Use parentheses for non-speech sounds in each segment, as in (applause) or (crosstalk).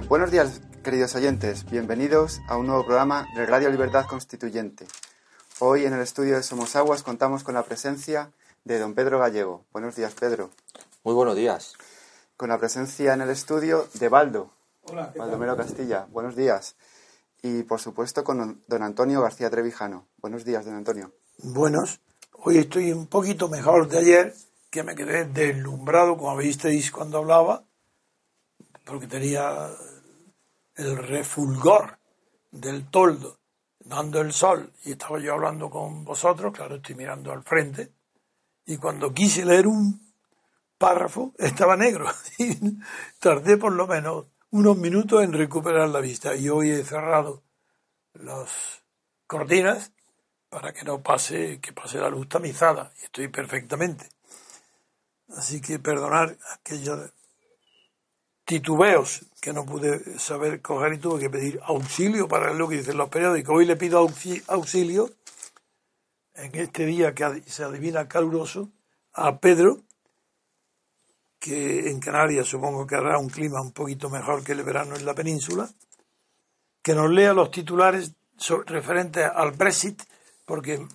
Eh, buenos días, queridos oyentes. Bienvenidos a un nuevo programa de Radio Libertad Constituyente. Hoy en el estudio de Somos Aguas contamos con la presencia de don Pedro Gallego. Buenos días, Pedro. Muy buenos días. Con la presencia en el estudio de Baldo. Hola. Baldomero Castilla. Buenos días. Y por supuesto con don Antonio García Trevijano. Buenos días, don Antonio. Buenos. Hoy estoy un poquito mejor de ayer, que me quedé deslumbrado, como visteis cuando hablaba, porque tenía el refulgor del toldo dando el sol y estaba yo hablando con vosotros, claro, estoy mirando al frente, y cuando quise leer un párrafo (laughs) estaba negro y tardé por lo menos unos minutos en recuperar la vista y hoy he cerrado las cortinas para que no pase, que pase la luz tamizada y estoy perfectamente. Así que perdonar aquellos titubeos que no pude saber coger y tuve que pedir auxilio para lo que dicen los periódicos. Hoy le pido auxi- auxilio en este día que se adivina caluroso a Pedro, que en Canarias supongo que hará un clima un poquito mejor que el verano en la península, que nos lea los titulares referentes al Brexit, porque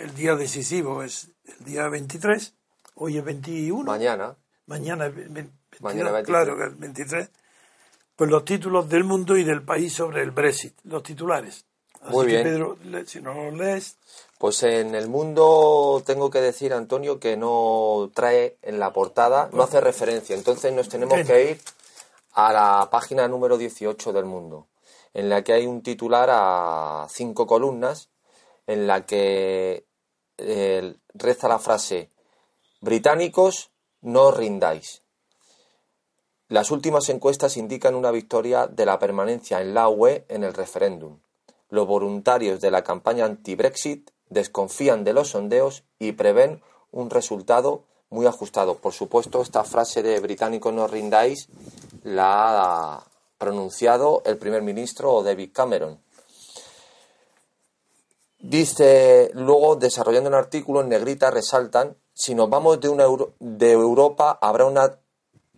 el día decisivo es el día 23, hoy es 21. Mañana. Mañana es ve- ve- 22, Mañana 23. claro que el 23. Pues los títulos del mundo y del país sobre el Brexit, los titulares. Así Muy que, bien. Pedro, le- si no los lees, Pues en el mundo tengo que decir, Antonio, que no trae en la portada, no hace referencia. Entonces nos tenemos que ir a la página número 18 del mundo, en la que hay un titular a cinco columnas, en la que eh, reza la frase, británicos, no os rindáis. Las últimas encuestas indican una victoria de la permanencia en la UE en el referéndum. Los voluntarios de la campaña anti-Brexit desconfían de los sondeos y prevén un resultado muy ajustado. Por supuesto, esta frase de británicos no rindáis la ha pronunciado el primer ministro David Cameron. Dice, luego, desarrollando un artículo en negrita, resaltan, si nos vamos de, de Europa, habrá una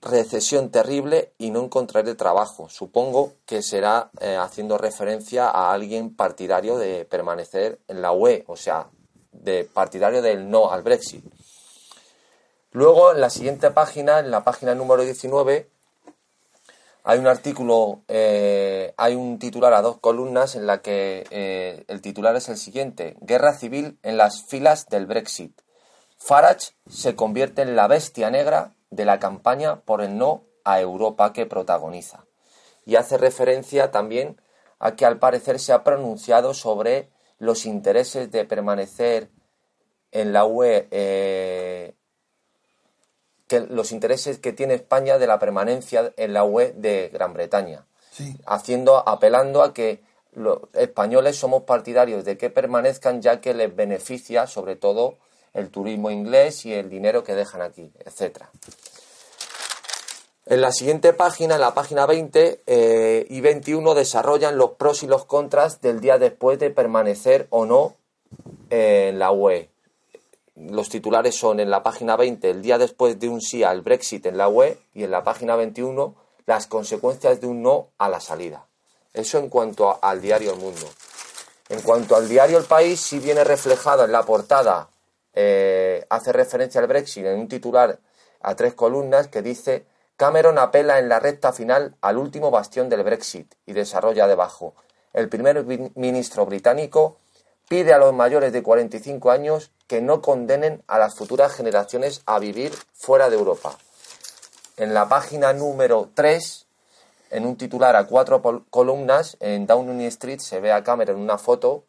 recesión terrible y no encontraré trabajo. Supongo que será eh, haciendo referencia a alguien partidario de permanecer en la UE, o sea, de partidario del no al Brexit. Luego, en la siguiente página, en la página número 19, hay un artículo, eh, hay un titular a dos columnas en la que eh, el titular es el siguiente: Guerra civil en las filas del Brexit. Farage se convierte en la bestia negra de la campaña por el no a Europa que protagoniza. Y hace referencia también a que al parecer se ha pronunciado sobre los intereses de permanecer en la UE, eh, que los intereses que tiene España de la permanencia en la UE de Gran Bretaña sí, haciendo, apelando a que los españoles somos partidarios de que permanezcan ya que les beneficia sobre todo el turismo inglés y el dinero que dejan aquí, etcétera. En la siguiente página, en la página 20 eh, y 21, desarrollan los pros y los contras del día después de permanecer o no eh, en la UE. Los titulares son en la página 20 el día después de un sí al Brexit en la UE y en la página 21 las consecuencias de un no a la salida. Eso en cuanto al diario El Mundo. En cuanto al diario El País, sí viene reflejado en la portada, eh, hace referencia al Brexit en un titular a tres columnas que dice Cameron apela en la recta final al último bastión del Brexit y desarrolla debajo. El primer ministro británico pide a los mayores de 45 años que no condenen a las futuras generaciones a vivir fuera de Europa. En la página número 3 en un titular a cuatro columnas en Downing Street se ve a Cameron una foto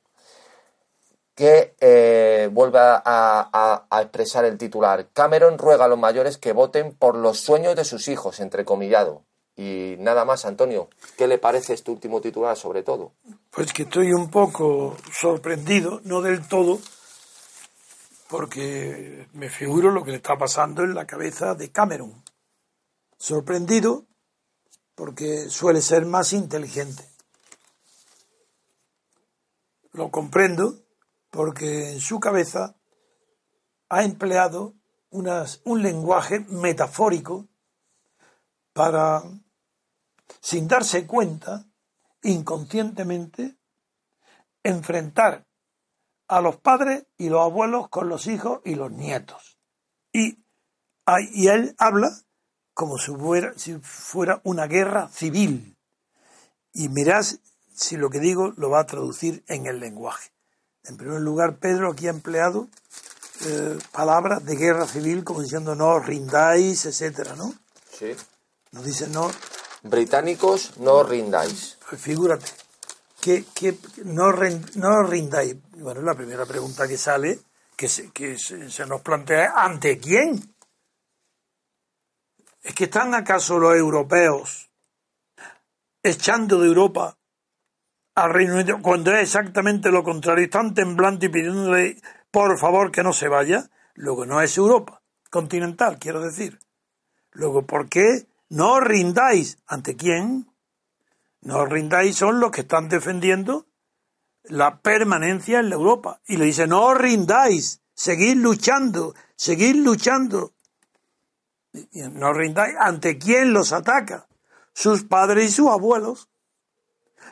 que eh, vuelve a, expresar el titular. Cameron ruega a los mayores que voten por los sueños de sus hijos, entrecomillado. Y nada más, Antonio, ¿qué le parece este último titular sobre todo? Pues que estoy un poco sorprendido, no del todo, porque me figuro lo que le está pasando en la cabeza de Cameron. Sorprendido porque suele ser más inteligente. Lo comprendo porque en su cabeza ha empleado un lenguaje metafórico para, sin darse cuenta, inconscientemente, enfrentar a los padres y los abuelos con los hijos y los nietos. Y, él habla como si fuera, si fuera una guerra civil. Y mirás si lo que digo lo va a traducir en el lenguaje. En primer lugar, Pedro aquí ha empleado eh, palabras de guerra civil como diciendo no os rindáis, etcétera, ¿no? Sí. Nos dice no. Británicos, no os rindáis. Pues figúrate, que, que no, no os rindáis. Bueno, la primera pregunta que sale, que se, que se nos plantea, ¿ante quién? ¿Es que están acaso los europeos echando de Europa al Reino Unido, cuando es exactamente lo contrario, están temblando y pidiéndole por favor que no se vaya, luego no es Europa continental, quiero decir. Luego, ¿por qué no rindáis? ¿Ante quién? No rindáis son los que están defendiendo la permanencia en la Europa. Y le dice, no rindáis, seguid luchando, seguid luchando. No rindáis. ¿Ante quién los ataca? Sus padres y sus abuelos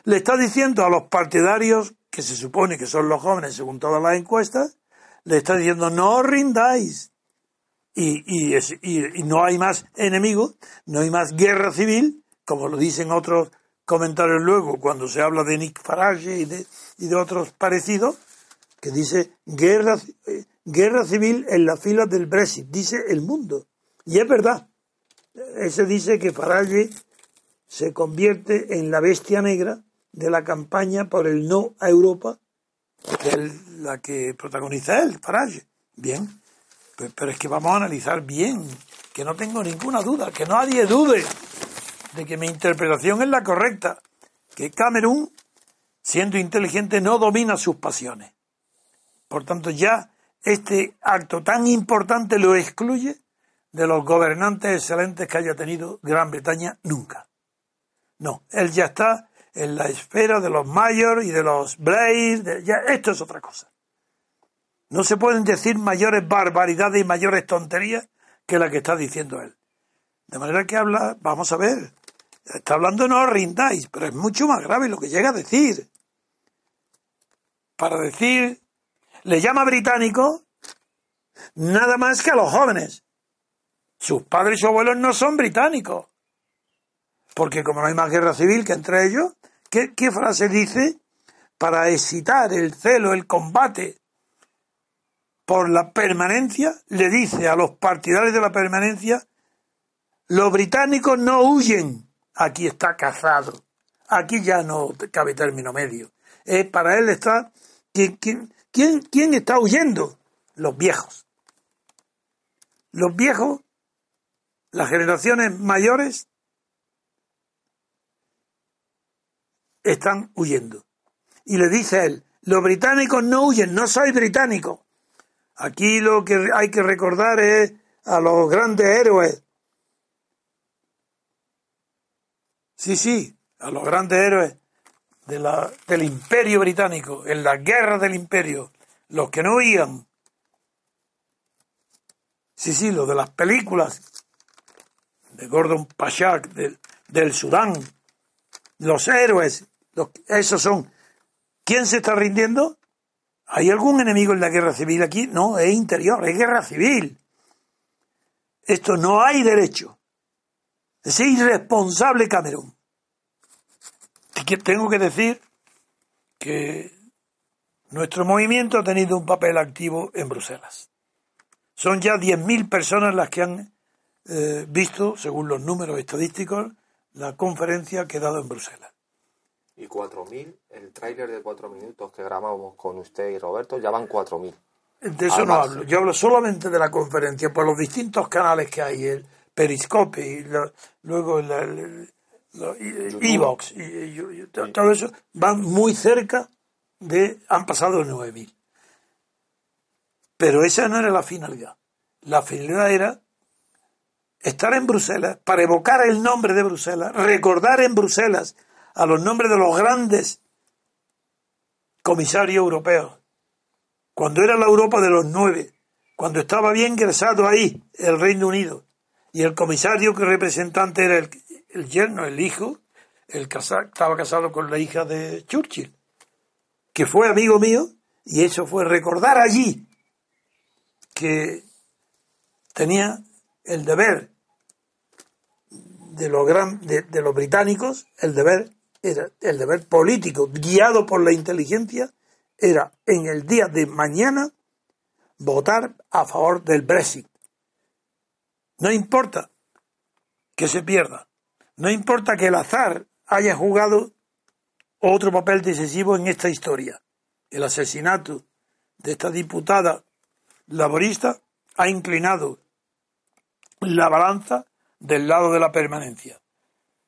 le está diciendo a los partidarios, que se supone que son los jóvenes según todas las encuestas, le está diciendo no rindáis. Y, y, no hay más enemigos, no hay más guerra civil, como lo dicen otros comentarios luego cuando se habla de Nick Farage y de, y de otros parecidos, que dice guerra, eh, guerra civil en las filas del Brexit, dice el mundo. Y es verdad. Ese dice que Farage se convierte en la bestia negra de la campaña por el no a Europa, que es la que protagoniza él, Farage. Bien, pero es que vamos a analizar bien, que no tengo ninguna duda, que nadie dude de que mi interpretación es la correcta, que Camerún, siendo inteligente, no domina sus pasiones. Por tanto, ya este acto tan importante lo excluye de los gobernantes excelentes que haya tenido Gran Bretaña nunca. No, él ya está en la esfera de los mayores y de los Blaze, ya esto es otra cosa. No se pueden decir mayores barbaridades y mayores tonterías que la que está diciendo él. De manera que habla, vamos a ver, está hablando no rindáis, pero es mucho más grave lo que llega a decir. Para decir, le llama británico nada más que a los jóvenes. Sus padres y sus abuelos no son británicos. Porque como no hay más guerra civil que entre ellos, ¿qué, frase dice? Para excitar el celo, el combate por la permanencia, le dice a los partidarios de la permanencia, los británicos no huyen, aquí está cazado, aquí ya no cabe término medio. Es para él está, ¿quién, quién, quién está huyendo? Los viejos. Los viejos, las generaciones mayores, están huyendo. Y le dice él, los británicos no huyen, no soy británico. Aquí lo que hay que recordar es a los grandes héroes. Sí, sí, a los grandes héroes de la, del imperio británico, en la guerra del imperio, los que no huían. Sí, sí, los de las películas de Gordon Pashak, del Sudán, los héroes esos son. ¿Quién se está rindiendo? ¿Hay algún enemigo en la guerra civil aquí? No, es interior, es guerra civil. Esto no hay derecho. Es irresponsable Camerún. Tengo que decir que nuestro movimiento ha tenido un papel activo en Bruselas. Son ya 10.000 personas las que han eh, visto, según los números estadísticos, la conferencia ha quedado en Bruselas. Y 4.000, el tráiler de cuatro minutos que grabamos con usted y Roberto, ya van 4.000. De eso no hablo. Yo hablo solamente de la conferencia, por los distintos canales que hay, el Periscope, y luego el, Evox, y, todo eso, van muy cerca de. han pasado 9.000. Pero esa no era la finalidad. La finalidad era estar en Bruselas para evocar el nombre de Bruselas, recordar en Bruselas a los nombres de los grandes comisarios europeos. Cuando era la Europa de los nueve, cuando estaba bien ingresado ahí el Reino Unido, y el comisario que representante era el, yerno, el hijo, el estaba casado con la hija de Churchill, que fue amigo mío, y eso fue recordar allí que tenía el deber de los, gran, de los británicos, el deber era el deber político, guiado por la inteligencia, era en el día de mañana votar a favor del Brexit. No importa que se pierda, no importa que el azar haya jugado otro papel decisivo en esta historia. El asesinato de esta diputada laborista ha inclinado la balanza del lado de la permanencia.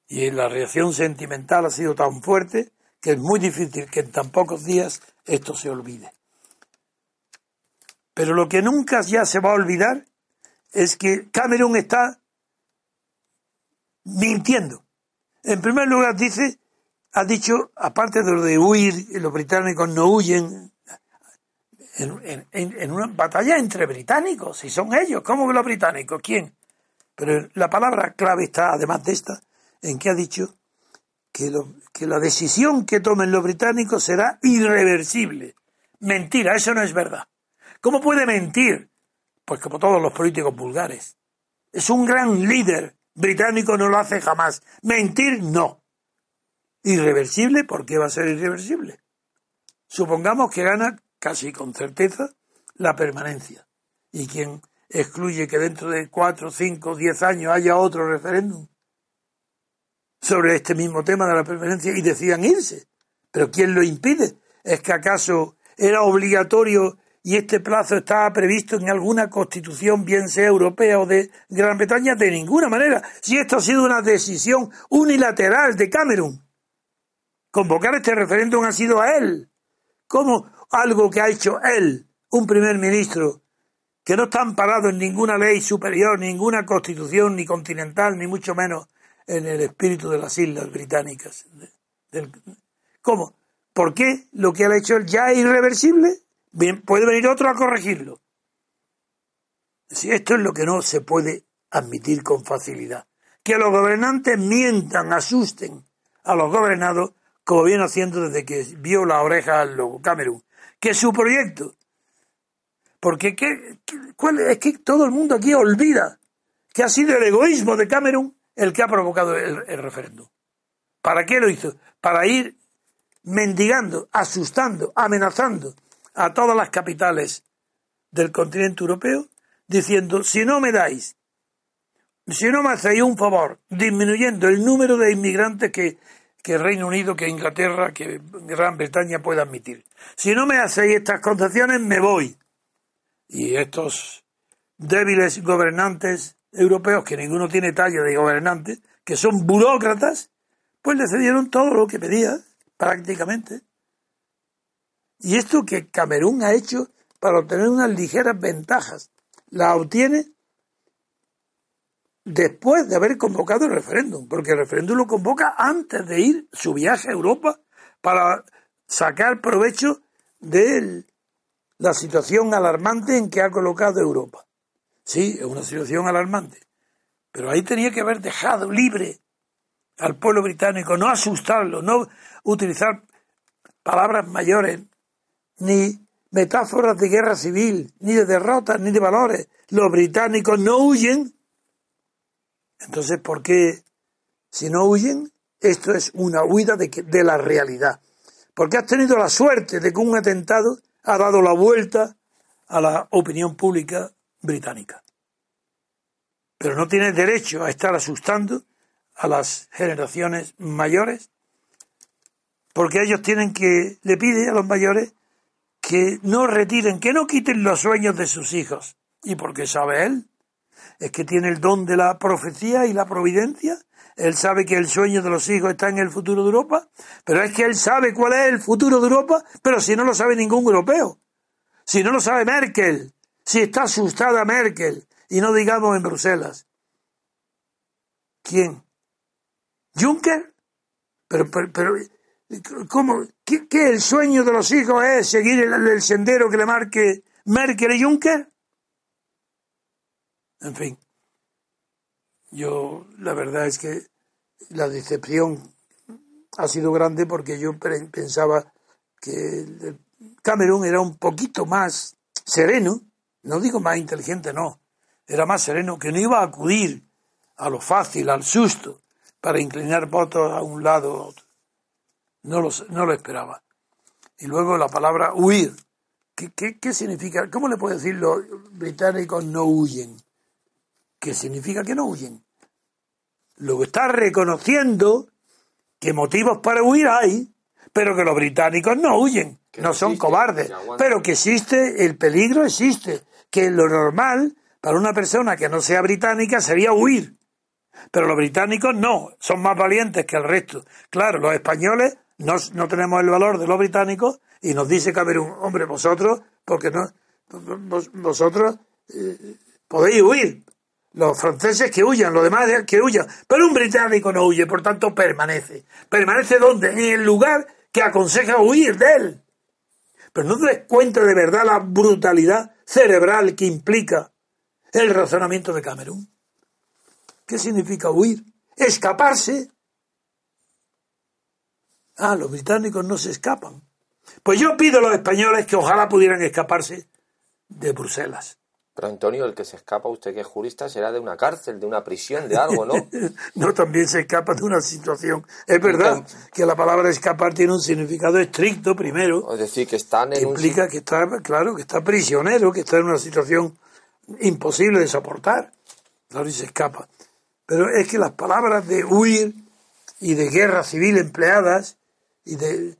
Y la reacción sentimental ha sido tan fuerte que es muy difícil que en tan pocos días esto se olvide. Pero lo que nunca ya se va a olvidar es que Cameron está mintiendo. En primer lugar dice, ha dicho, aparte de lo de huir, los británicos no huyen, en, una batalla entre británicos, si son ellos, ¿cómo que los británicos? ¿Quién? Pero la palabra clave está, además de esta, en que ha dicho que, la decisión que tomen los británicos será irreversible. Mentira, eso no es verdad. ¿Cómo puede mentir? Pues como todos los políticos vulgares. Es un gran líder. Británico no lo hace jamás. Mentir, no. Irreversible, ¿por qué va a ser irreversible? Supongamos que gana casi con certeza la permanencia. Y quien excluye que dentro de cuatro, cinco, diez años haya otro referéndum sobre este mismo tema de la preferencia y decían irse. Pero ¿quién lo impide? ¿Es que acaso era obligatorio y este plazo estaba previsto en alguna constitución, bien sea europea o de Gran Bretaña? De ninguna manera. Si esto ha sido una decisión unilateral de Cameron. Convocar este referéndum ha sido a él. ¿Cómo algo que ha hecho él, un primer ministro, que no está amparado en ninguna ley superior, ninguna constitución, ni continental, ni mucho menos en el espíritu de las islas británicas. ¿Cómo? ¿Por qué lo que ha hecho él ya es irreversible? Bien, puede venir otro a corregirlo. Si esto es lo que no se puede admitir con facilidad. Que los gobernantes mientan, asusten a los gobernados, como viene haciendo desde que vio la oreja al lobo Camerún. Que su proyecto. Porque ¿qué, cuál, es que todo el mundo aquí olvida que ha sido el egoísmo de Camerún el que ha provocado el, referéndum. ¿Para qué lo hizo? Para ir mendigando, asustando, amenazando a todas las capitales del continente europeo, diciendo, si no me dais, si no me hacéis un favor, disminuyendo el número de inmigrantes que, que Reino Unido, que Inglaterra, que Gran Bretaña pueda admitir. Si no me hacéis estas concesiones, me voy. Y estos débiles gobernantes europeos, que ninguno tiene talla de gobernante, que son burócratas, pues le cedieron todo lo que pedía, prácticamente. Y esto que Camerún ha hecho para obtener unas ligeras ventajas, la obtiene después de haber convocado el referéndum, porque el referéndum lo convoca antes de ir su viaje a Europa para sacar provecho de la situación alarmante en que ha colocado Europa. Sí, es una situación alarmante. Pero ahí tenía que haber dejado libre al pueblo británico, no asustarlo, no utilizar palabras mayores, ni metáforas de guerra civil, ni de derrotas, ni de valores. Los británicos no huyen. Entonces, ¿por qué si no huyen? Esto es una huida de, de la realidad. Porque has tenido la suerte de que un atentado ha dado la vuelta a la opinión pública británica. Pero no tiene derecho a estar asustando a las generaciones mayores, porque ellos tienen que, le pide a los mayores que no retiren, que no quiten los sueños de sus hijos. ¿Y porque sabe él? Es que tiene el don de la profecía y la providencia. Él sabe que el sueño de los hijos está en el futuro de Europa, pero es que él sabe cuál es el futuro de Europa, pero si no lo sabe ningún europeo, si no lo sabe Merkel, si está asustada Merkel, y no digamos en Bruselas. ¿Quién? ¿Juncker? Pero, pero, ¿cómo? ¿Qué, el sueño de los hijos es seguir el, sendero que le marque Merkel y Juncker? En fin, yo la verdad es que la decepción ha sido grande porque yo pensaba que Camerún era un poquito más sereno, no digo más inteligente, no, era más sereno, que no iba a acudir a lo fácil, al susto, para inclinar votos a un lado o a otro. No lo, no lo esperaba. Y luego la palabra huir. ¿Qué, qué, qué significa? ¿Cómo le puedo decir los británicos no huyen? ¿Qué significa que no huyen? Luego está reconociendo que motivos para huir hay, pero que los británicos no huyen, que no son cobardes, pero que existe, el peligro existe, que lo normal para una persona que no sea británica sería huir. Pero los británicos no, son más valientes que el resto. Claro, los españoles no, no tenemos el valor de los británicos y nos dice Camerún, hombre, vosotros, porque no, vosotros eh, podéis huir. Los franceses que huyan, los demás que huyan. Pero un británico no huye, por tanto permanece. ¿Permanece dónde? En el lugar que aconseja huir de él. Pero no te des cuenta de verdad la brutalidad cerebral que implica el razonamiento de Camerún. ¿Qué significa huir? Escaparse. Ah, los británicos no se escapan. Pues yo pido a los españoles que ojalá pudieran escaparse de Bruselas. Pero Antonio, el que se escapa, usted que es jurista, será de una cárcel, de una prisión, de algo, ¿no? (laughs) no, también se escapa de una situación. Es verdad que la palabra escapar tiene un significado estricto primero. Es decir, que están en implica que está, claro, que está prisionero, que está en una situación imposible de soportar. Claro, y se escapa. Pero es que las palabras de huir y de guerra civil empleadas y de,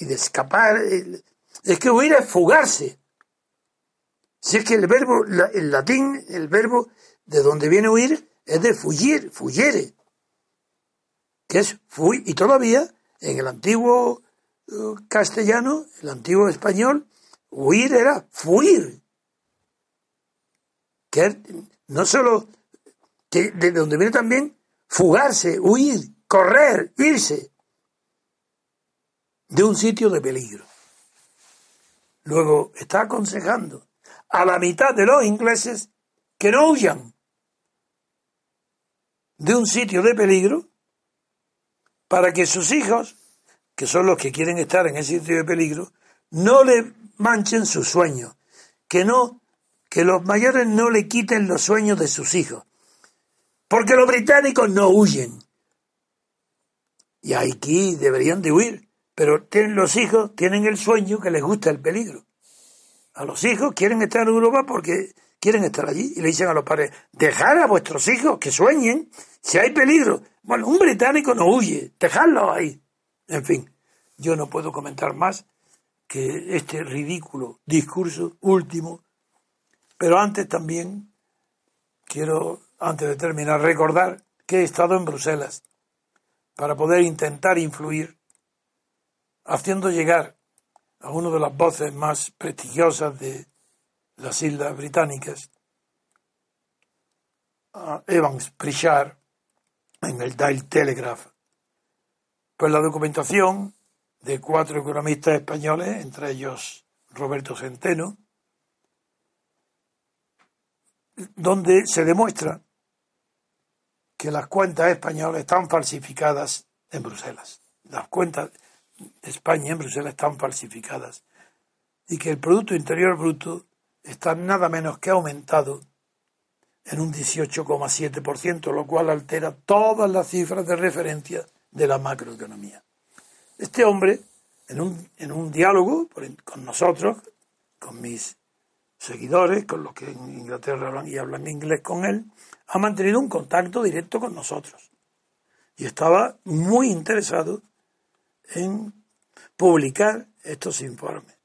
y de escapar, es que huir es fugarse. Si es que el verbo, el latín, el verbo de donde viene huir es de fugir, fuyere, que es fui, y todavía en el antiguo eh, castellano, el antiguo español, huir era fuir que no solo que de donde viene también fugarse, huir, correr, irse de un sitio de peligro. Luego está aconsejando a la mitad de los ingleses que no huyan de un sitio de peligro para que sus hijos, que son los que quieren estar en ese sitio de peligro, no le manchen sus sueños, que no que los mayores no le quiten los sueños de sus hijos. Porque los británicos no huyen. Y aquí deberían de huir. Pero tienen, los hijos tienen el sueño que les gusta el peligro. A los hijos quieren estar en Europa porque quieren estar allí. Y le dicen a los padres, dejad a vuestros hijos que sueñen. Si hay peligro. Bueno, un británico no huye. Dejadlo ahí. En fin, yo no puedo comentar más que este ridículo discurso último pero antes también quiero, antes de terminar, recordar que he estado en Bruselas para poder intentar influir, haciendo llegar a una de las voces más prestigiosas de las Islas Británicas, Evans Pritchard, en el Daily Telegraph, pues la documentación de cuatro economistas españoles, entre ellos Roberto Centeno, donde se demuestra que las cuentas españolas están falsificadas en Bruselas. Las cuentas España en Bruselas están falsificadas y que el Producto Interior Bruto está nada menos que aumentado en un 18,7%, lo cual altera todas las cifras de referencia de la macroeconomía. Este hombre, en un, en un diálogo con nosotros, con mis seguidores, con los que en Inglaterra hablan y hablan inglés con él, ha mantenido un contacto directo con nosotros. y estaba muy interesado en publicar estos informes.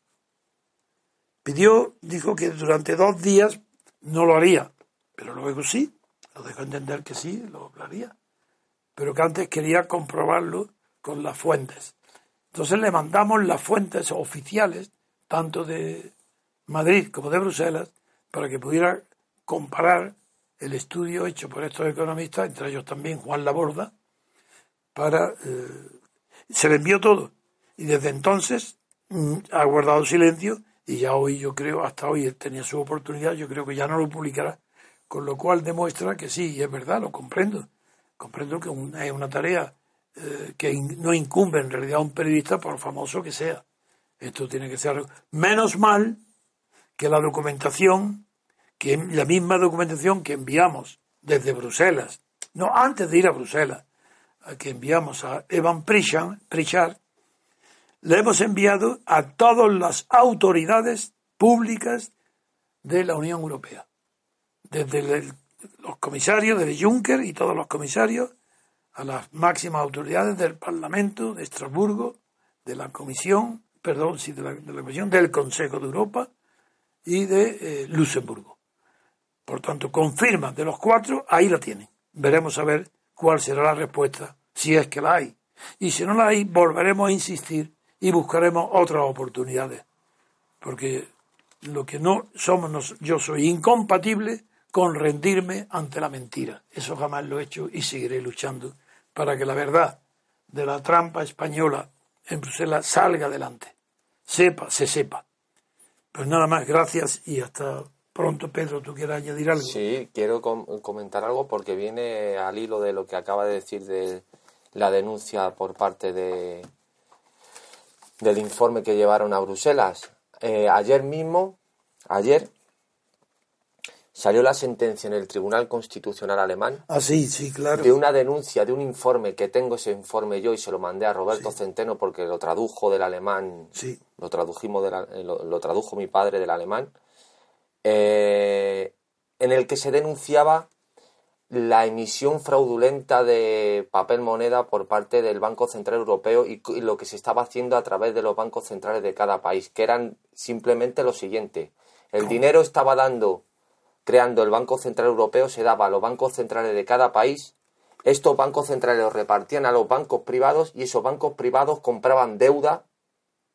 Pidió, dijo que durante dos días no lo haría, pero luego sí, lo dejó entender que sí, lo haría, pero que antes quería comprobarlo con las fuentes. Entonces le mandamos las fuentes oficiales, tanto de Madrid como de Bruselas, para que pudiera comparar el estudio hecho por estos economistas, entre ellos también Juan Laborda, para... Eh, se le envió todo. Y desde entonces mm, ha guardado silencio y ya hoy yo creo, hasta hoy tenía su oportunidad, yo creo que ya no lo publicará, con lo cual demuestra que sí, es verdad, lo comprendo. Comprendo que es una tarea eh, que no incumbe en realidad a un periodista, por famoso que sea. Esto tiene que ser menos mal que la documentación, que la misma documentación que enviamos desde Bruselas, no antes de ir a Bruselas, que enviamos a Evan Pritchard, le hemos enviado a todas las autoridades públicas de la Unión Europea, desde los comisarios, desde Juncker y todos los comisarios, a las máximas autoridades del Parlamento de Estrasburgo, de la Comisión, perdón, sí, de la, Comisión del Consejo de Europa y de eh, Luxemburgo. Por tanto, confirma de los cuatro, ahí la tienen. Veremos a ver cuál será la respuesta, si es que la hay. Y si no la hay, volveremos a insistir y buscaremos otras oportunidades. Porque lo que no somos, yo soy incompatible con rendirme ante la mentira. Eso jamás lo he hecho y seguiré luchando para que la verdad de la trampa española en Bruselas salga adelante. Sepa, se sepa. Pues nada más, gracias y hasta pronto, Pedro, ¿tú quieres añadir algo? Sí, quiero comentar algo porque viene al hilo de lo que acaba de decir de la denuncia por parte de del informe que llevaron a Bruselas. Eh, ayer mismo, ayer, salió la sentencia en el Tribunal Constitucional alemán. Ah, sí, sí, claro. De una denuncia, de un informe que tengo ese informe yo y se lo mandé a Roberto Centeno porque lo tradujo del alemán. Sí. Lo, tradujimos eh, lo tradujo mi padre del alemán. Eh, en el que se denunciaba la emisión fraudulenta de papel moneda por parte del Banco Central Europeo y, lo que se estaba haciendo a través de los bancos centrales de cada país, que eran simplemente lo siguiente. El dinero estaba dando, creando el Banco Central Europeo, se daba a los bancos centrales de cada país. Estos bancos centrales los repartían a los bancos privados y esos bancos privados compraban deuda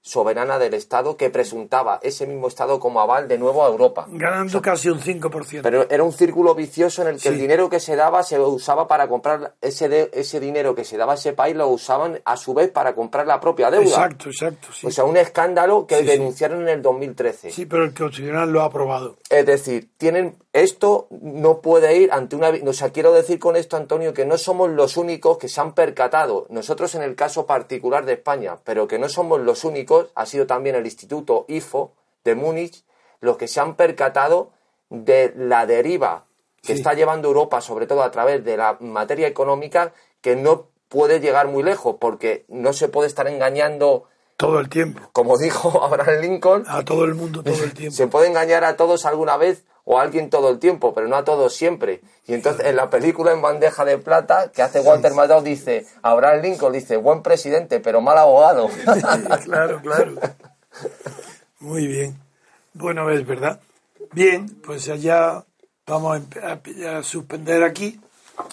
soberana del Estado que presuntaba ese mismo Estado como aval de nuevo a Europa. Ganando casi un 5%. Pero era un círculo vicioso en el que el dinero que se daba se usaba para comprar ese, ese dinero que se daba a ese país, lo usaban a su vez para comprar la propia deuda. Exacto, exacto. O sea, un escándalo que denunciaron en el 2013. Sí, pero el Constitucional lo ha aprobado. Es decir, tienen esto no puede ir ante una... O sea, quiero decir con esto, Antonio, que no somos los únicos que se han percatado, nosotros en el caso particular de España, pero que no somos los únicos, ha sido también el Instituto IFO de Múnich, los que se han percatado de la deriva que está llevando Europa, sobre todo a través de la materia económica, que no puede llegar muy lejos, porque no se puede estar engañando todo el tiempo. Como dijo (laughs) Abraham Lincoln. A todo el mundo todo el (laughs) tiempo. Se puede engañar a todos alguna vez o a alguien todo el tiempo, pero no a todos siempre. Y entonces en la película en bandeja de plata que hace Walter Matthau dice, Abraham Lincoln dice, buen presidente, pero mal abogado. (laughs) claro, claro. Muy bien. Bueno, es verdad. Bien, pues allá vamos a, suspender aquí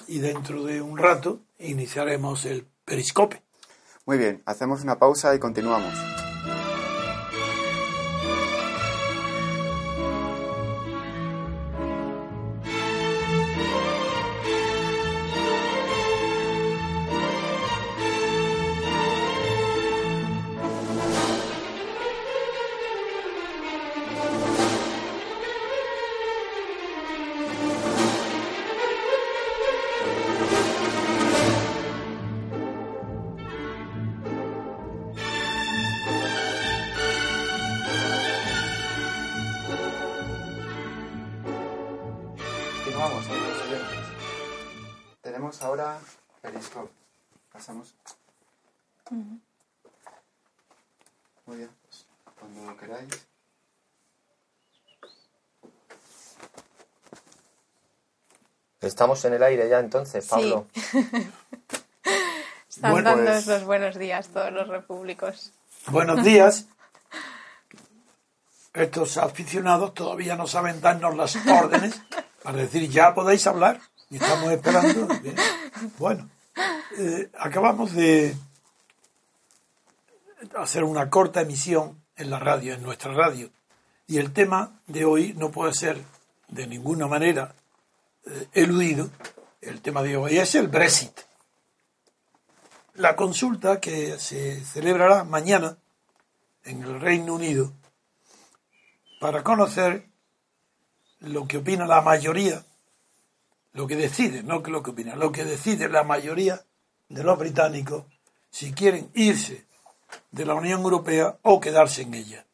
y dentro de un rato iniciaremos el periscope. Muy bien, hacemos una pausa y continuamos. Estamos en el aire ya entonces, Pablo. (laughs) Están Bueno, dando pues- los buenos días todos los repúblicos. Buenos días. (laughs) Estos aficionados todavía no saben darnos las órdenes para decir ya podéis hablar. Y estamos esperando. Bien. Bueno, eh, acabamos de hacer una corta emisión en la radio, en nuestra radio. Y el tema de hoy no puede ser de ninguna manera eludido. El tema de hoy es el Brexit. La consulta que se celebrará mañana en el Reino Unido para conocer lo que opina la mayoría, lo que decide, no que lo que opina, lo que decide la mayoría de los británicos si quieren irse de la Unión Europea o quedarse en ella,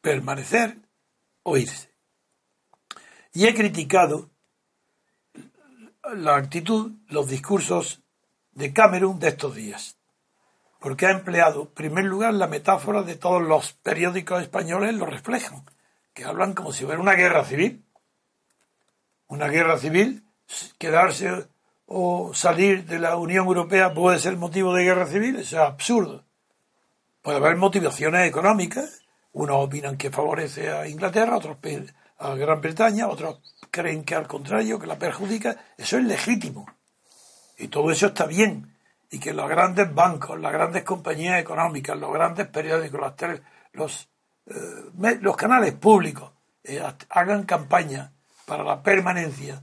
permanecer o irse. Y he criticado la actitud, los discursos de Cameron de estos días, porque ha empleado, en primer lugar, la metáfora de todos los periódicos españoles lo reflejan, que hablan como si fuera una guerra civil. Una guerra civil, quedarse o salir de la Unión Europea puede ser motivo de guerra civil, es absurdo. Puede haber motivaciones económicas, unos opinan que favorece a Inglaterra, otros a Gran Bretaña, otros creen que al contrario, que la perjudica, eso es legítimo. Y todo eso está bien. Y que los grandes bancos, las grandes compañías económicas, los grandes periódicos, las tele- los, eh, los canales públicos eh, hagan campaña para la permanencia,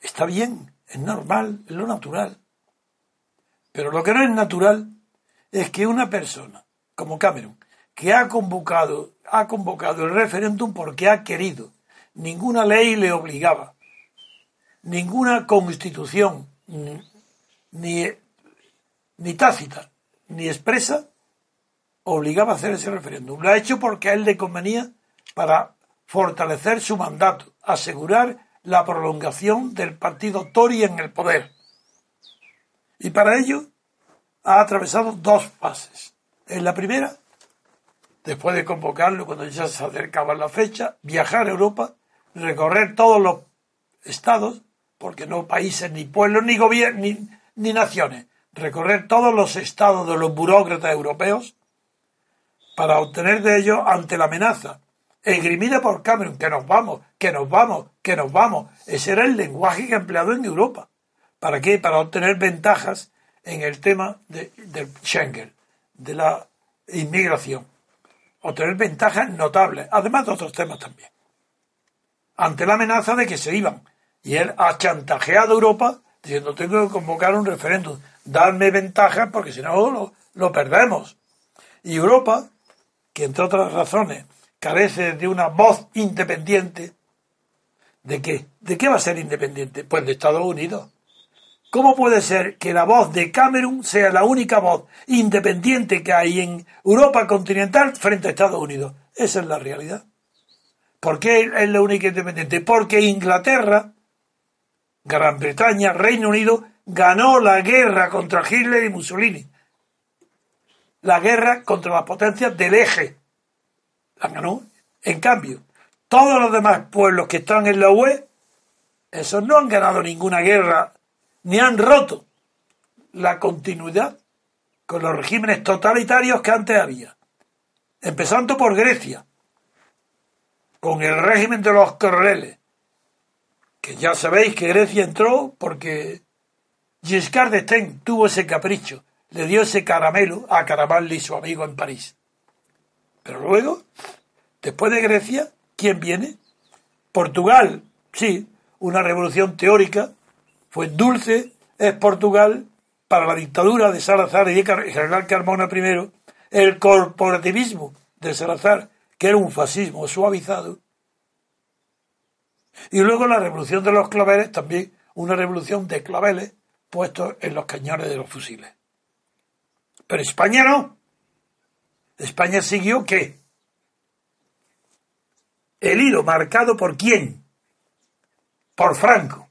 está bien, es normal, es lo natural. Pero lo que no es natural es que una persona como Cameron, que ha convocado, ha convocado el referéndum porque ha querido, ninguna ley le obligaba, ninguna constitución, ni, ni, tácita, ni expresa, obligaba a hacer ese referéndum. Lo ha hecho porque a él le convenía para fortalecer su mandato, asegurar la prolongación del partido Tory en el poder. Y para ello ha atravesado dos fases. En la primera, después de convocarlo cuando ya se acercaba la fecha, viajar a Europa, recorrer todos los estados, porque no países, ni pueblos, ni gobiernos, ni, ni naciones, recorrer todos los estados de los burócratas europeos para obtener de ellos ante la amenaza esgrimida por Cameron, que nos vamos, que nos vamos, que nos vamos. Ese era el lenguaje que ha empleado en Europa. ¿Para qué? Para obtener ventajas en el tema de, del Schengen, de la inmigración. Obtener ventajas notables, además de otros temas también. Ante la amenaza de que se iban. Y él ha chantajeado a Europa diciendo tengo que convocar un referéndum, darme ventajas porque si no lo, lo perdemos. Y Europa, que entre otras razones carece de una voz independiente, ¿de qué? ¿De qué va a ser independiente? Pues de Estados Unidos. ¿Cómo puede ser que la voz de Cameron sea la única voz independiente que hay en Europa continental frente a Estados Unidos? Esa es la realidad. ¿Por qué es la única independiente? Porque Inglaterra, Gran Bretaña, Reino Unido, ganó la guerra contra Hitler y Mussolini. La guerra contra las potencias del eje. La ganó. En cambio, todos los demás pueblos que están en la UE, esos no han ganado ninguna guerra, ni han roto la continuidad con los regímenes totalitarios que antes había. Empezando por Grecia, con el régimen de los coroneles, que ya sabéis que Grecia entró porque Giscard d'Estaing tuvo ese capricho, le dio ese caramelo a Caramalli, su amigo en París. Pero luego, después de Grecia, ¿quién viene? Portugal, sí, una revolución teórica, fue dulce, es Portugal, para la dictadura de Salazar y de General Carmona I, el corporativismo de Salazar, que era un fascismo suavizado, y luego la revolución de los claveles, también una revolución de claveles puestos en los cañones de los fusiles. Pero España no. España siguió qué? El hilo marcado por quién? Por Franco.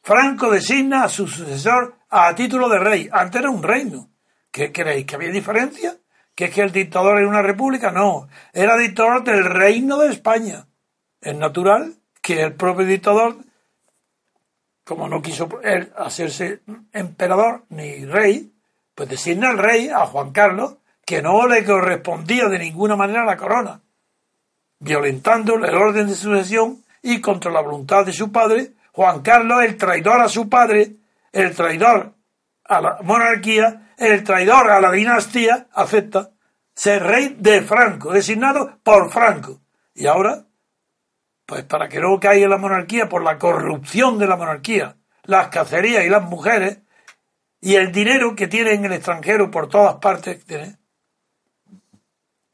Franco designa a su sucesor a título de rey. Antes era un reino. ¿Qué creéis? ¿Que había diferencia? ¿Que es que el dictador era una república? No. Era dictador del reino de España. Es natural que el propio dictador, como no quiso él hacerse emperador ni rey, Pues designa al rey, a Juan Carlos, que no le correspondía de ninguna manera la corona, violentando el orden de sucesión y contra la voluntad de su padre, Juan Carlos, el traidor a su padre, el traidor a la monarquía, el traidor a la dinastía, acepta ser rey de Franco, designado por Franco. Y ahora, pues para que no caiga la monarquía por la corrupción de la monarquía, las cacerías y las mujeres, y el dinero que tiene en el extranjero por todas partes,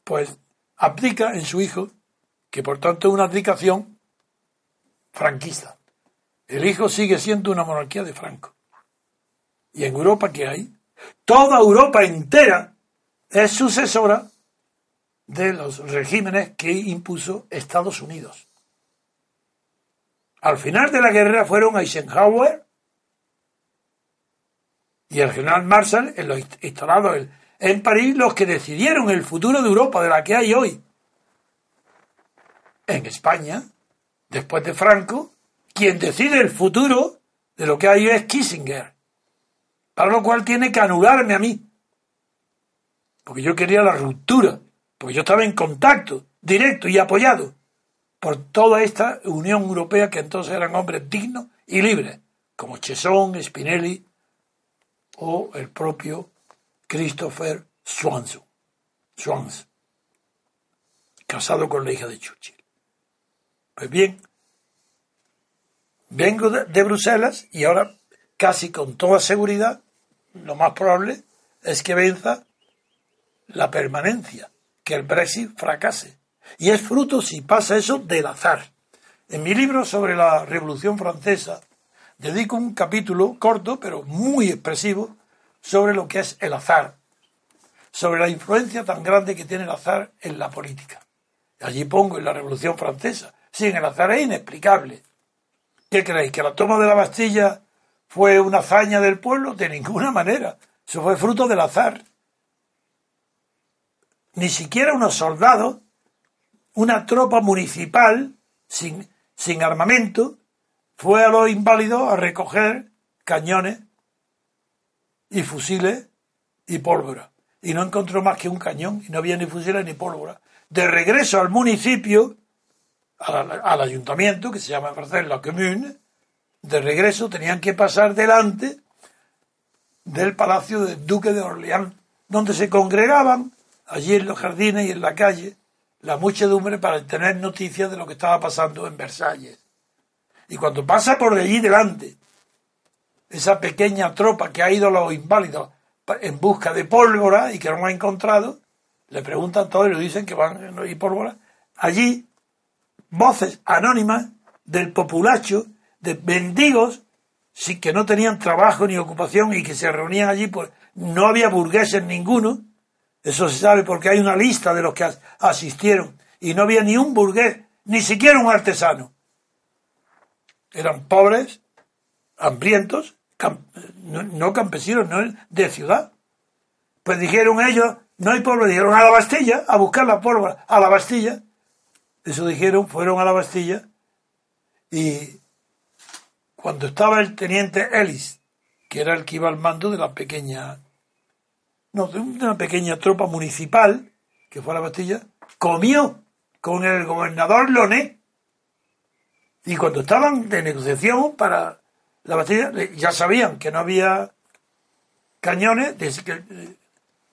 pues aplica en su hijo, que por tanto es una aplicación franquista. El hijo sigue siendo una monarquía de Franco. ¿Y en Europa qué hay? Toda Europa entera es sucesora de los regímenes que impuso Estados Unidos. Al final de la guerra fueron Eisenhower y el general Marshall, en los instalados en París, los que decidieron el futuro de Europa, de la que hay hoy. En España, después de Franco, quien decide el futuro de lo que hay hoy es Kissinger. Para lo cual tiene que anularme a mí. Porque yo quería la ruptura. Porque yo estaba en contacto directo y apoyado por toda esta Unión Europea que entonces eran hombres dignos y libres, como Chesson, Spinelli o el propio Christopher Swanson, Swans, casado con la hija de Churchill. Pues bien, vengo de, Bruselas y ahora casi con toda seguridad lo más probable es que venza la permanencia, que el Brexit fracase. Y es fruto, si pasa eso, del azar. En mi libro sobre la Revolución Francesa dedico un capítulo corto, pero muy expresivo, sobre lo que es el azar, sobre la influencia tan grande que tiene el azar en la política. Allí pongo en la Revolución Francesa. Sin el azar es inexplicable. ¿Qué creéis? ¿Que la toma de la Bastilla fue una hazaña del pueblo? De ninguna manera. Eso fue fruto del azar. Ni siquiera unos soldados, una tropa municipal sin, sin armamento, fue a los inválidos a recoger cañones y fusiles y pólvora. Y no encontró más que un cañón y no había ni fusiles ni pólvora. De regreso al municipio, al, ayuntamiento, que se llama la commune, de regreso tenían que pasar delante del palacio del duque de Orleans, donde se congregaban allí en los jardines y en la calle la muchedumbre para tener noticias de lo que estaba pasando en Versalles. Y cuando pasa por allí delante esa pequeña tropa que ha ido a los inválidos en busca de pólvora y que no ha encontrado, le preguntan todo y le dicen que van a ir pólvora. Allí voces anónimas del populacho, de mendigos, sí, que no tenían trabajo ni ocupación y que se reunían allí, pues no había burgueses ninguno, eso se sabe porque hay una lista de los que asistieron, y no había ni un burgués, ni siquiera un artesano. Eran pobres, hambrientos, no, campesinos, no de ciudad. Pues dijeron ellos, no hay pólvora, dijeron a la Bastilla, a buscar la pólvora, a la Bastilla. Eso dijeron, fueron a la Bastilla y cuando estaba el teniente Ellis, que era el que iba al mando de la pequeña, no, de una pequeña tropa municipal, que fue a la Bastilla, comió con el gobernador Loné. Y cuando estaban de negociación para la Bastilla, ya sabían que no había cañones,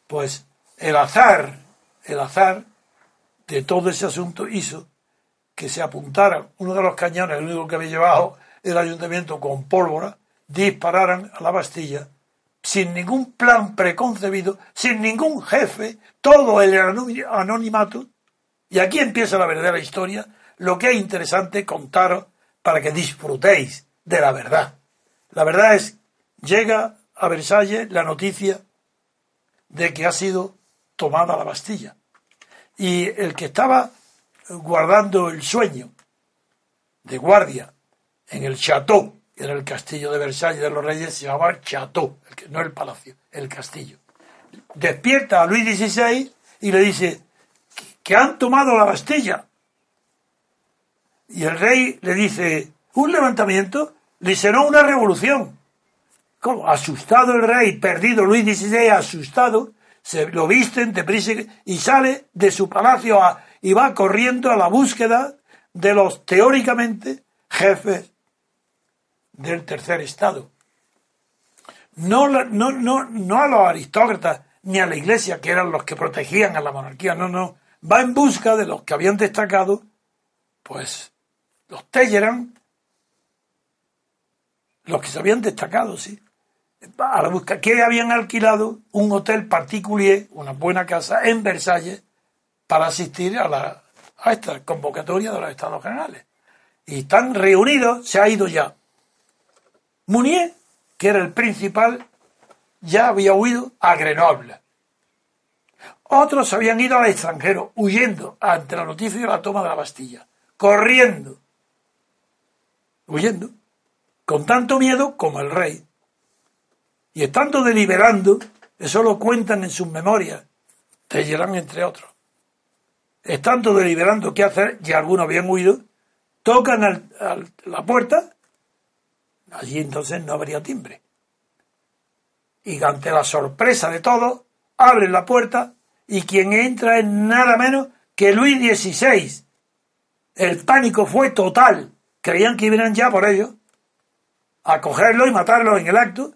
pues el azar, el azar de todo ese asunto hizo que se apuntara uno de los cañones, el único que había llevado el ayuntamiento con pólvora, dispararan a la Bastilla sin ningún plan preconcebido, sin ningún jefe, todo el anonimato. Y aquí empieza la verdadera historia, lo que es interesante contaros para que disfrutéis de la verdad. La verdad es, llega a Versalles la noticia de que ha sido tomada la Bastilla. Y el que estaba guardando el sueño de guardia en el Chateau, que era el castillo de Versalles de los Reyes, se llamaba Chateau, no el palacio, el castillo. Despierta a Luis XVI y le dice que han tomado la Bastilla. Y el rey le dice, un levantamiento, le será una revolución. ¿Cómo? Asustado el rey, perdido Luis XVI, asustado, se lo visten deprisa y sale de su palacio y va corriendo a la búsqueda de los teóricamente jefes del tercer estado. No, no, no, no a los aristócratas ni a la iglesia, que eran los que protegían a la monarquía, no, no. Va en busca de los que habían destacado, pues los Telleran, los que se habían destacado, sí. A la busca, que habían alquilado un hotel particular, una buena casa en Versalles, para asistir a, la, a esta convocatoria de los Estados Generales. Y están reunidos, se ha ido ya. Munier, que era el principal, ya había huido a Grenoble. Otros habían ido al extranjero, huyendo ante la noticia de la toma de la Bastilla, corriendo, huyendo, con tanto miedo como el rey. Y estando deliberando, eso lo cuentan en sus memorias, Tellerán entre otros. Estando deliberando qué hacer, y algunos habían huido, tocan la puerta, allí entonces no habría timbre. Y ante la sorpresa de todos, abren la puerta y quien entra es nada menos que Luis XVI. El pánico fue total. Creían que iban ya por ellos a cogerlo y matarlo en el acto.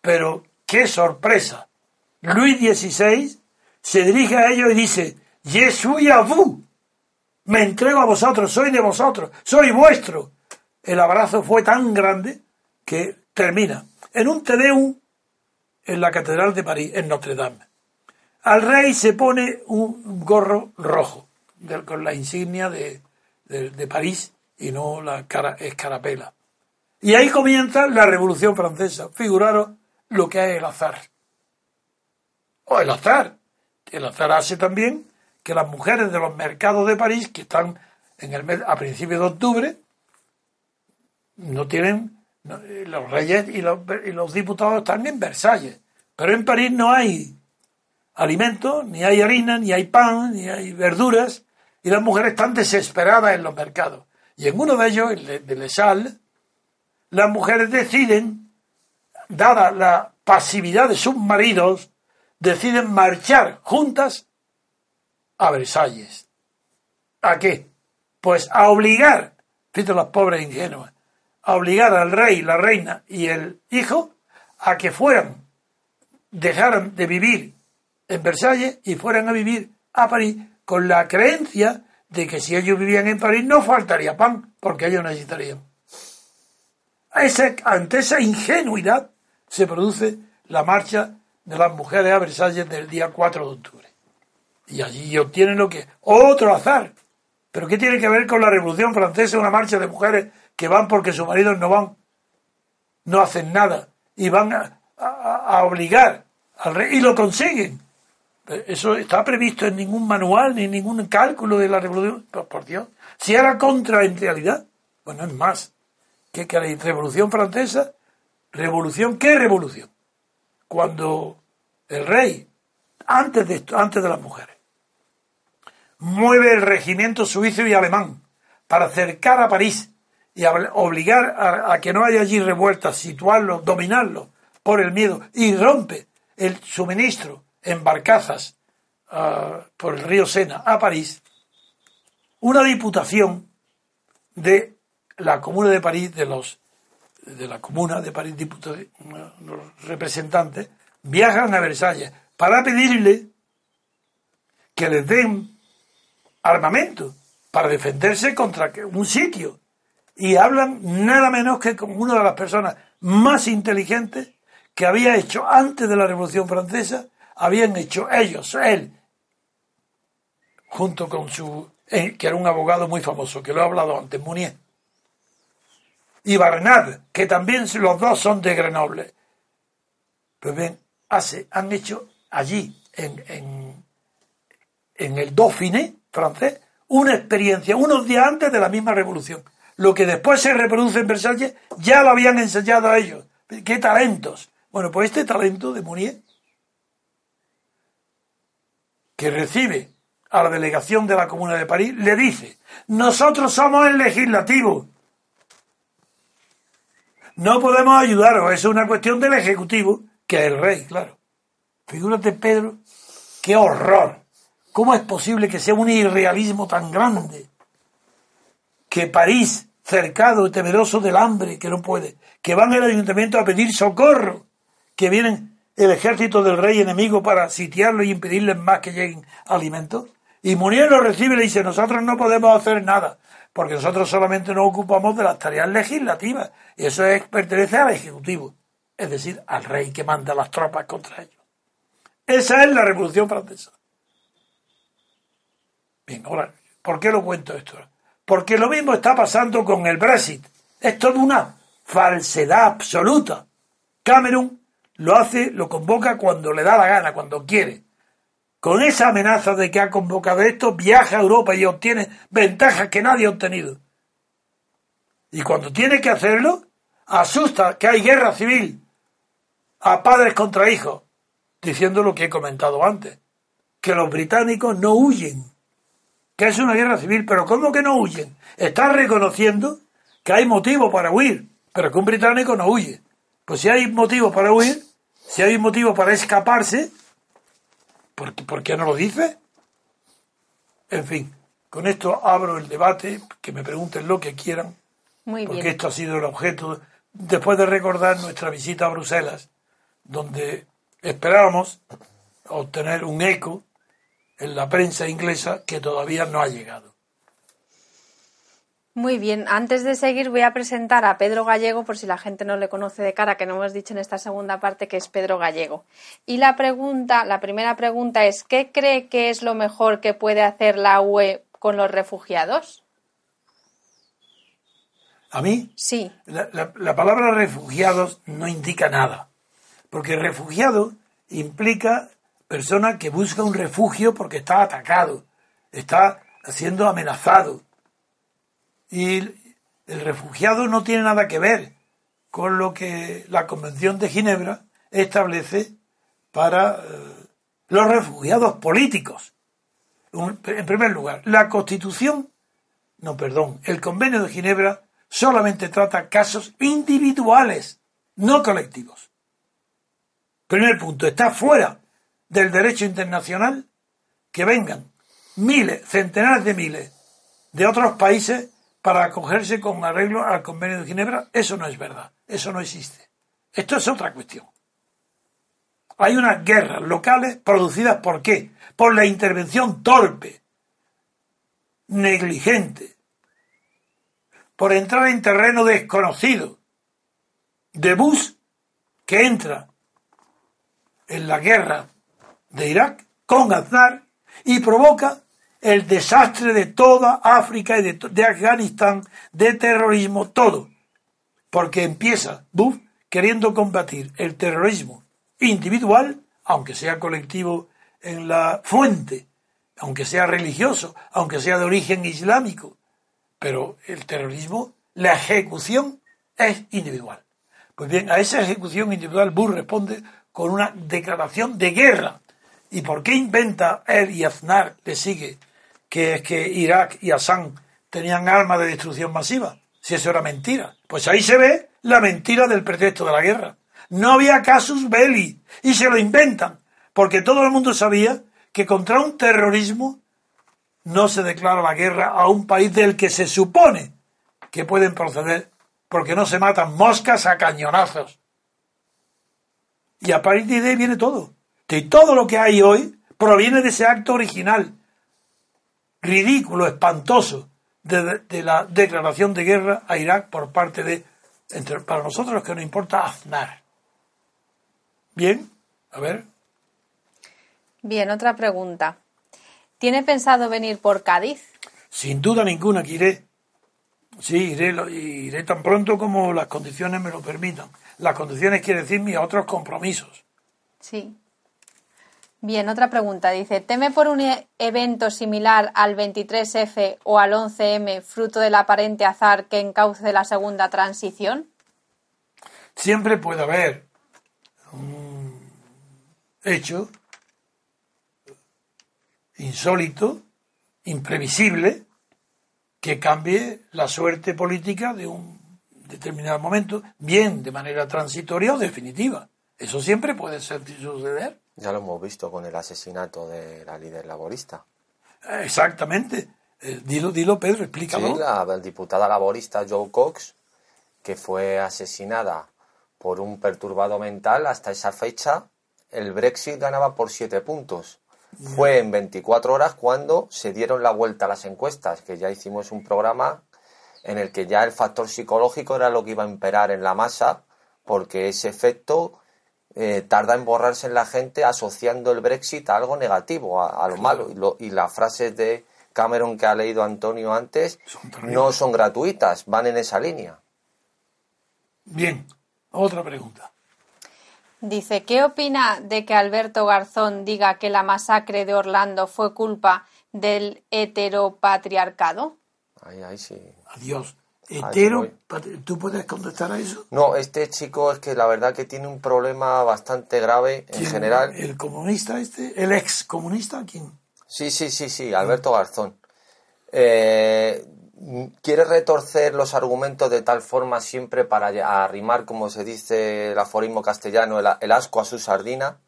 Pero qué sorpresa. Luis XVI se dirige a ellos y dice, Je suis à vous. Me entrego a vosotros, soy de vosotros, soy vuestro. El abrazo fue tan grande que termina en un Tedeum en la Catedral de París, en Notre Dame. Al rey se pone un gorro rojo, con la insignia de, de, París y no la cara, escarapela. Y ahí comienza la Revolución Francesa. Figuraros lo que es el azar. O el azar. El azar hace también que las mujeres de los mercados de París, que están en el mes, a principios de octubre, no tienen, eh, los reyes y los, y los diputados están en Versalles. Pero en París no hay alimento, ni hay harina, ni hay pan, ni hay verduras, y las mujeres están desesperadas en los mercados. Y en uno de ellos, el de Les las mujeres deciden, dada la pasividad de sus maridos, deciden marchar juntas a Versalles. ¿A qué? Pues a obligar, fíjate las pobres ingenuas, a obligar al rey, la reina y el hijo a que fueran, dejaran de vivir en Versalles y fueran a vivir a París con la creencia de que si ellos vivían en París no faltaría pan, porque ellos necesitarían. ante esa ingenuidad se produce la marcha de las mujeres a Versalles del día 4 de octubre. Y allí obtienen lo que... Otro azar. ¿Pero qué tiene que ver con la Revolución Francesa, una marcha de mujeres que van porque sus maridos no van, no hacen nada, y van a, obligar al rey, y lo consiguen? Eso está previsto en ningún manual ni en ningún cálculo de la revolución. Por, Dios, si era contra en realidad, bueno, es más que, la revolución francesa, revolución, ¿qué revolución? Cuando el rey, antes de esto, antes de las mujeres, mueve el regimiento suizo y alemán para acercar a París y obligar a, que no haya allí revueltas, situarlo, dominarlo por el miedo y rompe el suministro en barcazas ah, por el río Sena a París, una diputación de la Comuna de París, de los de la Comuna de París, los representantes, viajan a Versalles para pedirle que les den armamento para defenderse contra un sitio. Y hablan nada menos que con una de las personas más inteligentes que había hecho antes de la Revolución Francesa, habían hecho ellos, él, junto con su, eh, que era un abogado muy famoso, que lo he hablado antes, Munier, y Barnard, que también los dos son de Grenoble. Pues bien, hace, han hecho allí, en, en, en el Dauphiné, francés una experiencia unos días antes de la misma revolución. Lo que después se reproduce en Versalles ya lo habían enseñado a ellos. ¡Qué talentos! Bueno, pues este talento de Mounier, que recibe a la delegación de la Comuna de París, le dice, nosotros somos el legislativo. no podemos ayudaros, es una cuestión del Ejecutivo, que es el rey, claro. Figúrate, Pedro, qué horror. ¿Cómo es posible que sea un irrealismo tan grande? Que París, cercado y temeroso del hambre, que no puede, que van al ayuntamiento a pedir socorro, que vienen el ejército del rey enemigo para sitiarlo y impedirles más que lleguen alimentos. Y Munier lo recibe y le dice, nosotros no podemos hacer nada, porque nosotros solamente nos ocupamos de las tareas legislativas, y eso es, pertenece al Ejecutivo, es decir, al rey que manda las tropas contra ellos. Esa es la Revolución Francesa. Bien, ahora, ¿por qué lo cuento esto? Porque lo mismo está pasando con el Brexit. Es toda una falsedad absoluta. Cameron lo hace, lo convoca cuando le da la gana, cuando quiere. Con esa amenaza de que ha convocado esto, viaja a Europa y obtiene ventajas que nadie ha obtenido. Y cuando tiene que hacerlo, asusta que hay guerra civil a padres contra hijos, diciendo lo que he comentado antes, que los británicos no huyen, que es una guerra civil, pero ¿cómo que no huyen? Está reconociendo que hay motivo para huir, pero que un británico no huye. Pues si hay motivo para huir, si hay motivo para escaparse, ¿Por, qué no lo dice? En fin, con esto abro el debate, que me pregunten lo que quieran, Muy porque esto ha sido el objeto, después de recordar nuestra visita a Bruselas, donde esperábamos obtener un eco en la prensa inglesa que todavía no ha llegado. Muy bien, antes de seguir voy a presentar a Pedro Gallego por si la gente no le conoce de cara, que no hemos dicho en esta segunda parte que es Pedro Gallego. Y la pregunta, la primera pregunta es ¿qué cree que es lo mejor que puede hacer la UE con los refugiados? ¿A mí? Sí. La, la palabra refugiados no indica nada, porque refugiado implica persona que busca un refugio porque está atacado, está siendo amenazado y el refugiado no tiene nada que ver con lo que la Convención de Ginebra establece para eh, los refugiados políticos. En primer lugar, la Constitución, no, perdón, el Convenio de Ginebra solamente trata casos individuales, no colectivos. Primer punto, está fuera del derecho internacional que vengan miles, centenares de miles de otros países para acogerse con arreglo al convenio de Ginebra, eso no es verdad, eso no existe. Esto es otra cuestión. Hay unas guerras locales producidas por qué? Por la intervención torpe, negligente, por entrar en terreno desconocido, de Bush que entra en la guerra de Irak con Aznar y provoca el desastre de toda África y de, Afganistán, de terrorismo, todo. Porque empieza Bush queriendo combatir el terrorismo individual, aunque sea colectivo en la fuente, aunque sea religioso, aunque sea de origen islámico. Pero el terrorismo, la ejecución es individual. Pues bien, a esa ejecución individual Bush responde con una declaración de guerra. ¿Y por qué inventa él y Aznar le sigue que es que Irak y Assad tenían armas de destrucción masiva, si eso era mentira. Pues ahí se ve la mentira del pretexto de la guerra. No había casus belli y se lo inventan, porque todo el mundo sabía que contra un terrorismo no se declara la guerra a un país del que se supone que pueden proceder, porque no se matan moscas a cañonazos. Y a partir de ahí viene todo. Y todo lo que hay hoy proviene de ese acto original, ridículo, espantoso de, la declaración de guerra a Irak por parte de, entre, para nosotros los que nos importa, Aznar. Bien, a ver. Bien, otra pregunta. ¿Tiene pensado venir por Cádiz? Sin duda ninguna que iré. Sí, iré, iré tan pronto como las condiciones me lo permitan. Las condiciones quiere decir mis otros compromisos. Sí. Bien, otra pregunta. Dice, ¿teme por un e-, evento similar al 23F o al 11M, fruto del aparente azar que encauce la segunda transición? Siempre puede haber un hecho insólito, imprevisible, que cambie la suerte política de un, determinado momento, bien de manera transitoria o definitiva. Eso siempre puede suceder. Ya lo hemos visto con el asesinato de la líder laborista. Exactamente. Eh, dilo, dilo, Pedro, explícalo. Sí, la diputada laborista Joe Cox, que fue asesinada por un perturbado mental, hasta esa fecha el Brexit ganaba por siete puntos. Fue en 24 horas cuando se dieron la vuelta a las encuestas, que ya hicimos un programa en el que ya el factor psicológico era lo que iba a imperar en la masa, porque ese efecto eh, tarda en borrarse en la gente asociando el Brexit a algo negativo, a, lo malo. Y, y las frases de Cameron que ha leído Antonio antes no son gratuitas, van en esa línea. Bien, otra pregunta. Dice, ¿qué opina de que Alberto Garzón diga que la masacre de Orlando fue culpa del heteropatriarcado? Ay, ay, sí. Adiós. ¿Hetero? ¿Tú puedes contestar a eso? No, este chico es que la verdad que tiene un problema bastante grave en general. ¿El comunista este? ¿El ex comunista? ¿Quién? Sí, sí, sí, sí, Alberto Garzón. Eh, quiere retorcer los argumentos de tal forma siempre para arrimar, como se dice el aforismo castellano, el, asco a su sardina,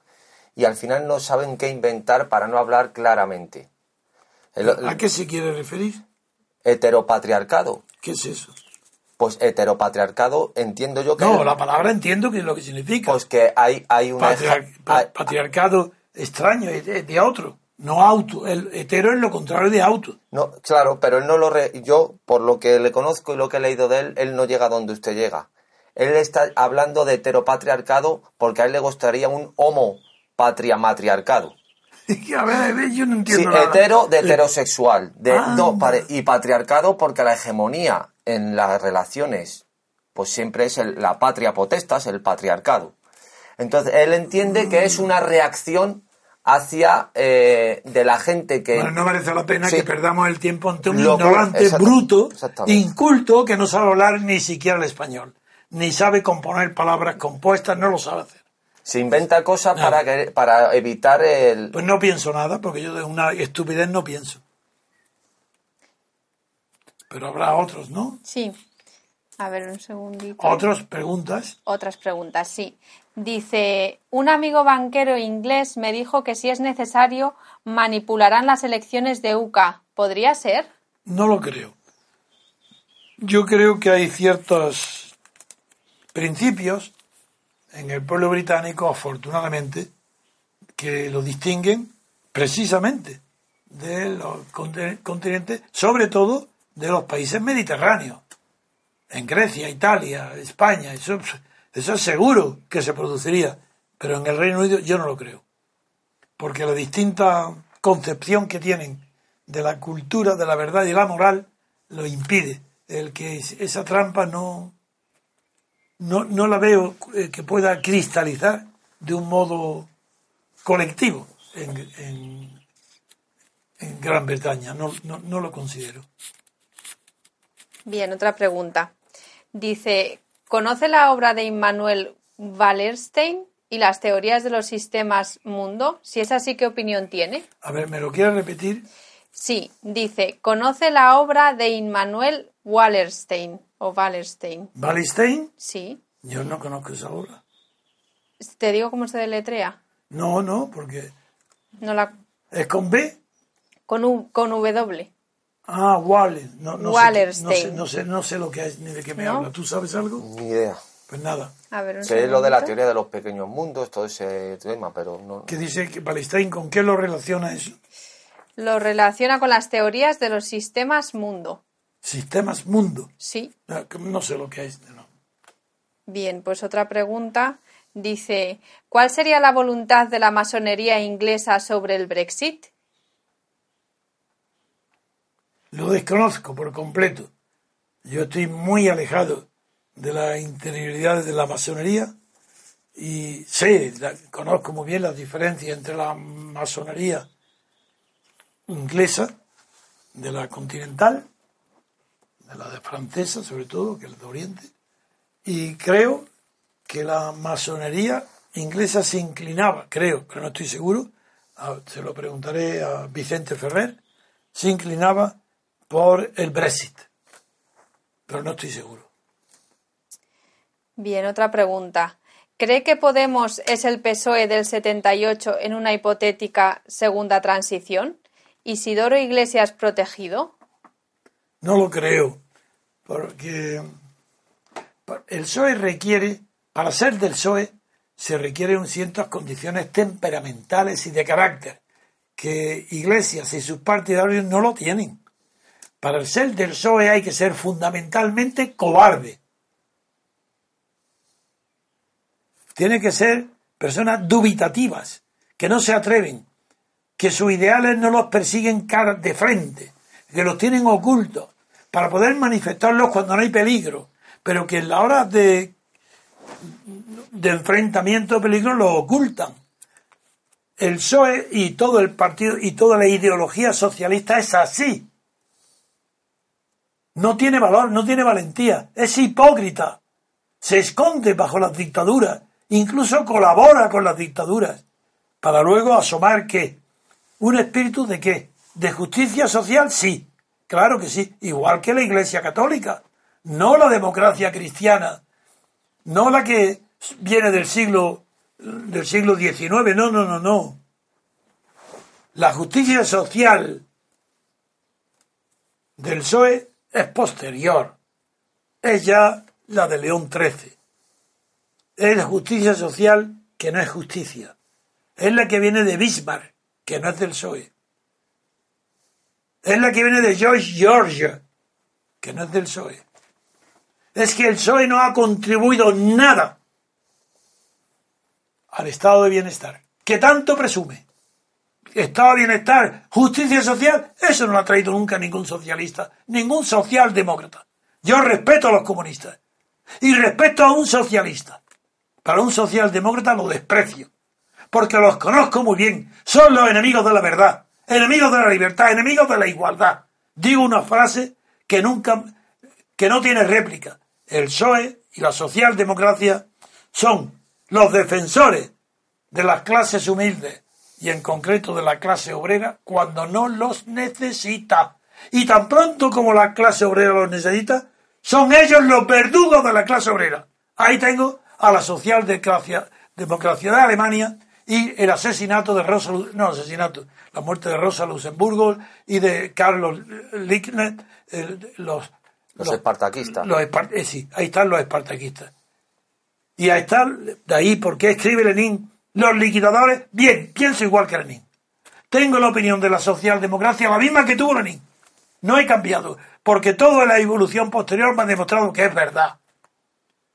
y al final no saben qué inventar para no hablar claramente. ¿A qué se quiere referir? Heteropatriarcado. ¿Qué es eso? Pues heteropatriarcado entiendo yo que... No, la palabra entiendo que es lo que significa. Pues que hay, hay una... patriarcado extraño, de, otro. No auto. El hetero es lo contrario de auto. No, claro, pero él no lo... Yo, por lo que le conozco y lo que he leído de él, él no llega donde usted llega. Él está hablando de heteropatriarcado porque a él le gustaría un homo (laughs) patria matriarcado. A ver, yo no entiendo. Sí, hetero de heterosexual. De, ah, y patriarcado porque la hegemonía en las relaciones, pues siempre es la patria potestas, el patriarcado. Entonces, él entiende que es una reacción hacia eh, de la gente que... Bueno, no merece la pena que perdamos el tiempo ante un ignorante bruto, inculto, que no sabe hablar ni siquiera el español, ni sabe componer palabras compuestas, no lo sabe hacer. Se inventa cosas para, para evitar el... Pues no pienso nada, porque yo de una estupidez no pienso. Pero habrá otros, ¿no? Sí. A ver, un segundito. ¿Otras preguntas? Otras preguntas, sí. Dice, un amigo banquero inglés me dijo que si es necesario manipularán las elecciones de UCA. ¿Podría ser? No lo creo. Yo creo que hay ciertos principios en el pueblo británico, afortunadamente, que lo distinguen precisamente de los continentes, sobre todo de los países mediterráneos. En Grecia, Italia, España, eso, es seguro que se produciría, pero en el Reino Unido yo no lo creo. Porque la distinta concepción que tienen de la cultura, de la verdad y la moral lo impide. El que esa trampa no, no, no la veo eh, que pueda cristalizar de un modo colectivo en, en, Gran Bretaña. No, no, lo considero. Bien, otra pregunta. Dice, ¿conoce la obra de Immanuel Wallerstein y las teorías de los sistemas mundo? Si es así, ¿qué opinión tiene? A ver, ¿me lo quiere repetir? Sí, dice, ¿conoce la obra de Immanuel Wallerstein o Wallerstein. ¿Wallerstein? Sí. Yo no conozco esa obra. ¿Te digo cómo se deletrea? No, no, porque... No la... ¿Es con B? Con, U, con W. Ah, Waller. No, no Wallerstein. no, sé, no, sé, lo que es ni de qué me habla. ¿Tú sabes algo? Ni idea. Pues nada. A ver, sé lo de la teoría de los pequeños mundos, todo ese tema, pero no... ¿Qué dice que Wallerstein con qué lo relaciona eso? Lo relaciona con las teorías de los sistemas mundo. Sistemas mundo. Sí. Ah, no, sé lo que es. Bien, pues otra pregunta. Dice, ¿cuál sería la voluntad de la masonería inglesa sobre el Brexit? Lo desconozco por completo. Yo estoy muy alejado de la interioridad de la masonería y sé, conozco muy bien las diferencias entre la masonería inglesa de la continental la de francesa sobre todo, que es de Oriente, y creo que la masonería inglesa se inclinaba, creo, pero no estoy seguro, se lo preguntaré a Vicente Ferrer, se inclinaba por el Brexit, pero no estoy seguro. Bien, otra pregunta. ¿Cree que Podemos es el PSOE del 78 en una hipotética segunda transición? ¿Isidoro Iglesias protegido? No lo creo, porque el PSOE requiere, para ser del PSOE, se requieren ciertas condiciones temperamentales y de carácter, que Iglesias y sus partidarios no lo tienen. Para ser del PSOE hay que ser fundamentalmente cobarde. Tiene que ser personas dubitativas, que no se atreven, que sus ideales no los persiguen cara de frente, que los tienen ocultos, para poder manifestarlos cuando no hay peligro, pero que en la hora de, de enfrentamiento peligro los ocultan. El PSOE y todo el partido y toda la ideología socialista es así. No tiene valor, no tiene valentía, es hipócrita. Se esconde bajo las dictaduras, incluso colabora con las dictaduras, para luego asomar que un espíritu de qué? De justicia social, sí, claro que sí, igual que la Iglesia Católica, no la democracia cristiana, no la que viene del siglo del siglo XIX, no, no, no, no. La justicia social del PSOE es posterior. Es ya la de León XIII. Es la justicia social que no es justicia. Es la que viene de Bismarck, que no es del PSOE. Es la que viene de George George, que no es del PSOE. Es que el PSOE no ha contribuido nada al estado de bienestar, que tanto presume. Estado de bienestar, justicia social, eso no lo ha traído nunca ningún socialista, ningún socialdemócrata. Yo respeto a los comunistas y respeto a un socialista. Para un socialdemócrata lo desprecio, porque los conozco muy bien, son los enemigos de la verdad, enemigos de la libertad, enemigos de la igualdad. Digo una frase que nunca, que no tiene réplica. El PSOE y la socialdemocracia son los defensores de las clases humildes y en concreto de la clase obrera cuando no los necesita. Y tan pronto como la clase obrera los necesita, son ellos los verdugos de la clase obrera. Ahí tengo a la socialdemocracia de Alemania y el asesinato de Rosa, no asesinato, la muerte de Rosa Luxemburgo y de Carlos Liebknecht, los, los, espartaquistas. Eh, sí, ahí están los espartaquistas. Y ahí está, de ahí, ¿por qué escribe Lenin? Los liquidadores, bien, pienso igual que Lenin. Tengo la opinión de la socialdemocracia, la misma que tuvo Lenin. No he cambiado, porque toda la evolución posterior me ha demostrado que es verdad.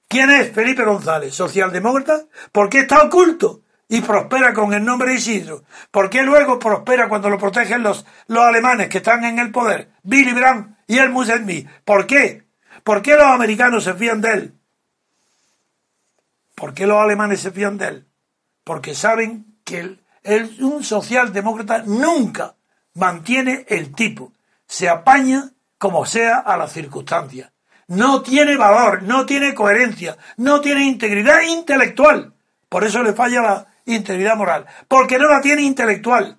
¿Quién es Felipe González? ¿Socialdemócrata? ¿Por qué está oculto? Y prospera con el nombre de Isidro. ¿Por qué luego prospera cuando lo protegen los, los alemanes que están en el poder? Billy Brandt y el Musetmi. ¿Por qué? ¿Por qué los americanos se fían de él? ¿Por qué los alemanes se fían de él? Porque saben que un socialdemócrata nunca mantiene el tipo. Se apaña como sea a las circunstancias. No tiene valor, no tiene coherencia, no tiene integridad intelectual. Por eso le falla la integridad moral. Porque no la tiene intelectual.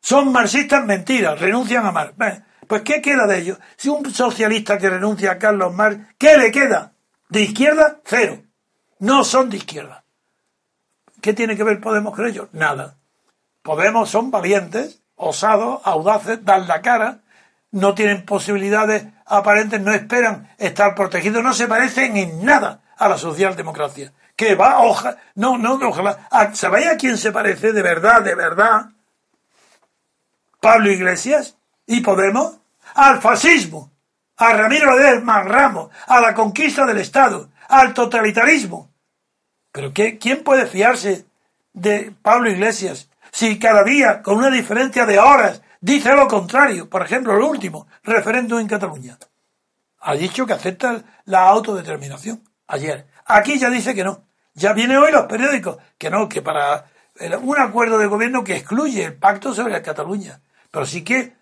Son marxistas mentiras, renuncian a Marx. Pues ¿qué queda de ellos? Si un socialista que renuncia a Carlos Marx, ¿qué le queda? De izquierda, cero no son de izquierda. ¿Qué tiene que ver Podemos con ellos? Nada. Podemos son valientes, osados, audaces, dan la cara, no tienen posibilidades aparentes, no esperan estar protegidos, no se parecen en nada a la socialdemocracia. Que va, ojalá, no, no, ojalá, ¿sabéis a quién se parece de verdad, de verdad? Pablo Iglesias y Podemos al fascismo, a Ramiro de Ramos, a la conquista del Estado, al totalitarismo. Pero ¿qué, ¿quién puede fiarse de Pablo Iglesias si cada día, con una diferencia de horas, dice lo contrario? Por ejemplo, el último, referéndum en Cataluña. Ha dicho que acepta la autodeterminación ayer. Aquí ya dice que no. Ya viene hoy los periódicos que no, que para un acuerdo de gobierno que excluye el pacto sobre Cataluña. Pero sí que,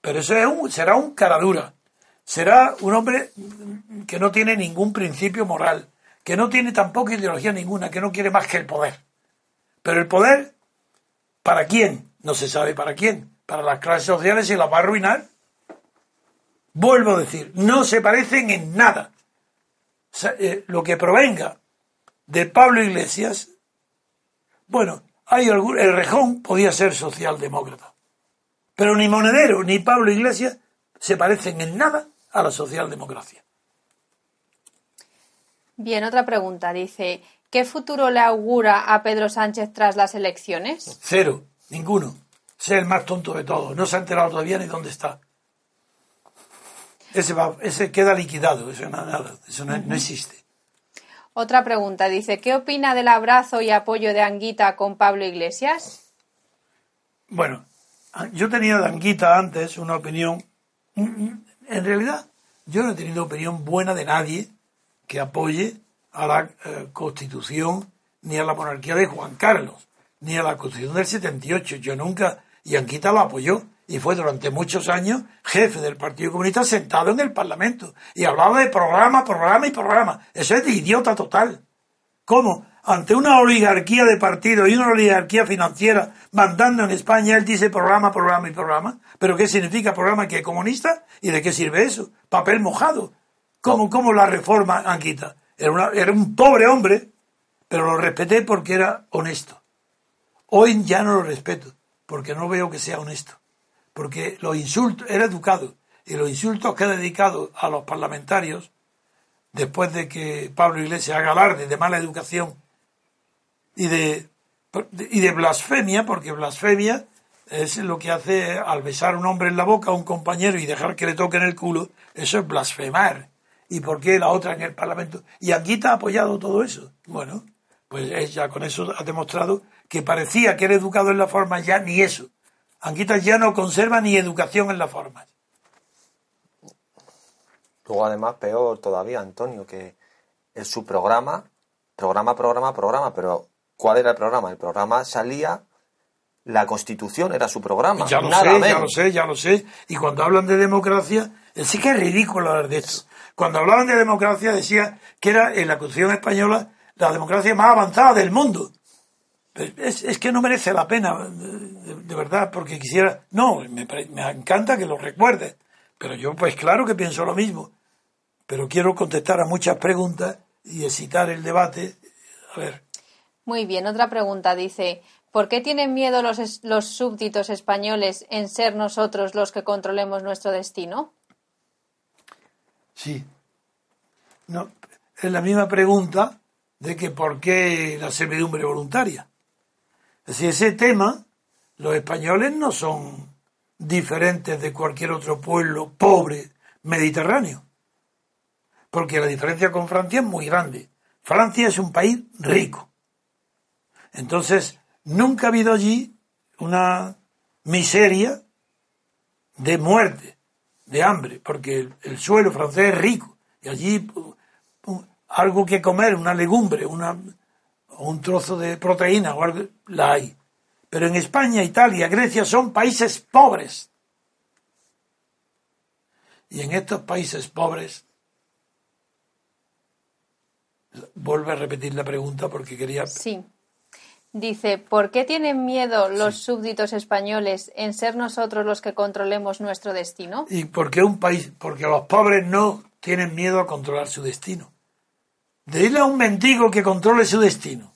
pero eso es un, será un caradura. Será un hombre que no tiene ningún principio moral que no tiene tampoco ideología ninguna, que no quiere más que el poder. Pero el poder, ¿para quién? No se sabe para quién. Para las clases sociales y las va a arruinar. Vuelvo a decir, no se parecen en nada. eh, lo que provenga de Pablo Iglesias, bueno, hay algún, el Rejón podía ser socialdemócrata, pero ni Monedero ni Pablo Iglesias se parecen en nada a la socialdemocracia. Bien, otra pregunta. Dice, ¿qué futuro le augura a Pedro Sánchez tras las elecciones? Cero, ninguno. Es el más tonto de todos. No se ha enterado todavía ni dónde está. Ese, va, ese queda liquidado, eso, nada, eso no, no existe. Otra pregunta, dice, ¿qué opina del abrazo y apoyo de Anguita con Pablo Iglesias? Bueno, yo tenía de Anguita antes una opinión, en realidad yo no he tenido opinión buena de nadie que apoye a la eh, Constitución ni a la monarquía de Juan Carlos, ni a la Constitución del 78. Yo nunca, y Anquita lo apoyó, y fue durante muchos años jefe del Partido Comunista sentado en el Parlamento, y hablaba de programa, programa y programa. Eso es de idiota total. ¿Cómo? Ante una oligarquía de partidos y una oligarquía financiera mandando en España, él dice programa, programa y programa. ¿Pero qué significa programa que es comunista? ¿Y de qué sirve eso? Papel mojado. ¿Cómo, la reforma Anquita? Era, era un pobre hombre, pero lo respeté porque era honesto. Hoy ya no lo respeto, porque no veo que sea honesto. Porque los insultos, era educado, y los insultos que ha dedicado a los parlamentarios, después de que Pablo Iglesias haga alarde de mala educación y de, y de blasfemia, porque blasfemia es lo que hace al besar a un hombre en la boca a un compañero y dejar que le toque en el culo, eso es blasfemar y por qué la otra en el Parlamento. Y Anguita ha apoyado todo eso. Bueno, pues ella con eso ha demostrado que parecía que era educado en la forma, ya ni eso. Anguita ya no conserva ni educación en la forma. Luego, además, peor todavía, Antonio, que es su programa, programa, programa, programa, pero ¿cuál era el programa? El programa salía, la Constitución era su programa. Ya lo sé, ya lo sé, ya lo sé. Y cuando hablan de democracia, sí que es ridículo hablar de esto. Cuando hablaban de democracia decía que era en la Constitución española la democracia más avanzada del mundo. Es, que no merece la pena, de, verdad, porque quisiera... No, me, me encanta que lo recuerde, pero yo pues claro que pienso lo mismo. Pero quiero contestar a muchas preguntas y excitar el debate. A ver. Muy bien, otra pregunta dice, ¿por qué tienen miedo los, los súbditos españoles en ser nosotros los que controlemos nuestro destino? Sí. No, es la misma pregunta de que por qué la servidumbre voluntaria. Decir, ese tema, los españoles no son diferentes de cualquier otro pueblo pobre mediterráneo. Porque la diferencia con Francia es muy grande. Francia es un país rico. Entonces, nunca ha habido allí una miseria de muerte de hambre, porque el, suelo francés es rico y allí algo que comer, una legumbre, una, un trozo de proteína o algo, la hay. Pero en España, Italia, Grecia son países pobres. Y en estos países pobres, vuelve a repetir la pregunta porque quería. Sí. Dice, ¿por qué tienen miedo los súbditos españoles en ser nosotros los que controlemos nuestro destino? ¿Y por qué un país? Porque los pobres no tienen miedo a controlar su destino. Dile a un mendigo que controle su destino.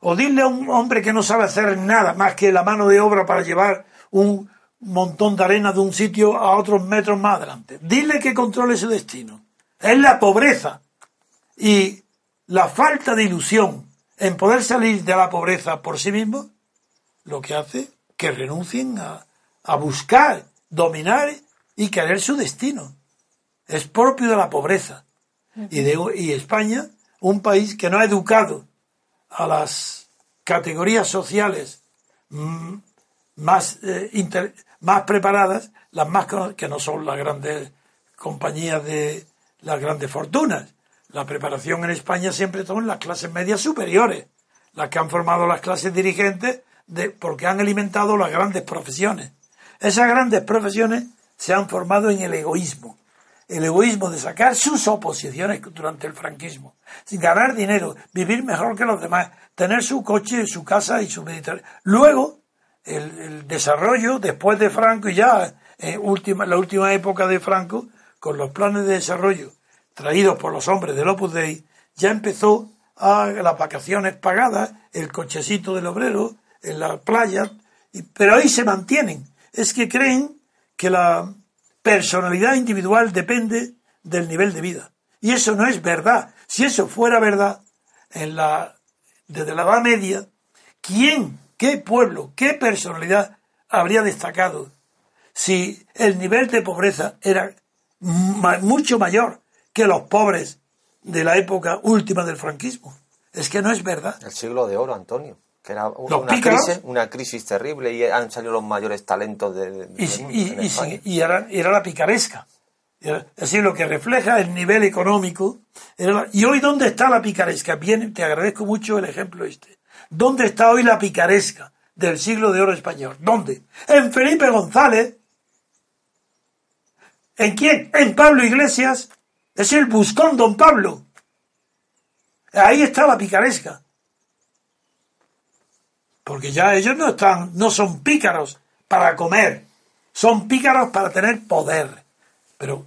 O dile a un hombre que no sabe hacer nada más que la mano de obra para llevar un montón de arena de un sitio a otros metros más adelante. Dile que controle su destino. Es la pobreza y la falta de ilusión en poder salir de la pobreza por sí mismo, lo que hace que renuncien a, buscar, dominar y querer su destino. Es propio de la pobreza. Y, de, y España, un país que no ha educado a las categorías sociales más, eh, más preparadas, las más que no son las grandes compañías de las grandes fortunas, la preparación en España siempre son las clases medias superiores, las que han formado las clases dirigentes de, porque han alimentado las grandes profesiones. Esas grandes profesiones se han formado en el egoísmo. El egoísmo de sacar sus oposiciones durante el franquismo, sin ganar dinero, vivir mejor que los demás, tener su coche, su casa y su Mediterráneo. Luego, el, desarrollo después de Franco y ya en última, la última época de Franco, con los planes de desarrollo traídos por los hombres del Opus Dei, ya empezó a las vacaciones pagadas, el cochecito del obrero, en la playa, pero ahí se mantienen. Es que creen que la personalidad individual depende del nivel de vida. Y eso no es verdad. Si eso fuera verdad, en la, desde la Edad Media, ¿quién, qué pueblo, qué personalidad habría destacado si el nivel de pobreza era mucho mayor que los pobres de la época última del franquismo? Es que no es verdad. El siglo de oro, Antonio que era una, crisis, una, crisis, terrible y han salido los mayores talentos de, y, y, era, la picaresca. Es decir, lo que refleja el nivel económico. y hoy, ¿dónde está la picaresca? Bien, te agradezco mucho el ejemplo este. ¿Dónde está hoy la picaresca del siglo de oro español? ¿Dónde? En Felipe González. ¿En quién? En Pablo Iglesias. Es el buscón don Pablo. Ahí está la picaresca. Porque ya ellos no están, no son pícaros para comer, son pícaros para tener poder. Pero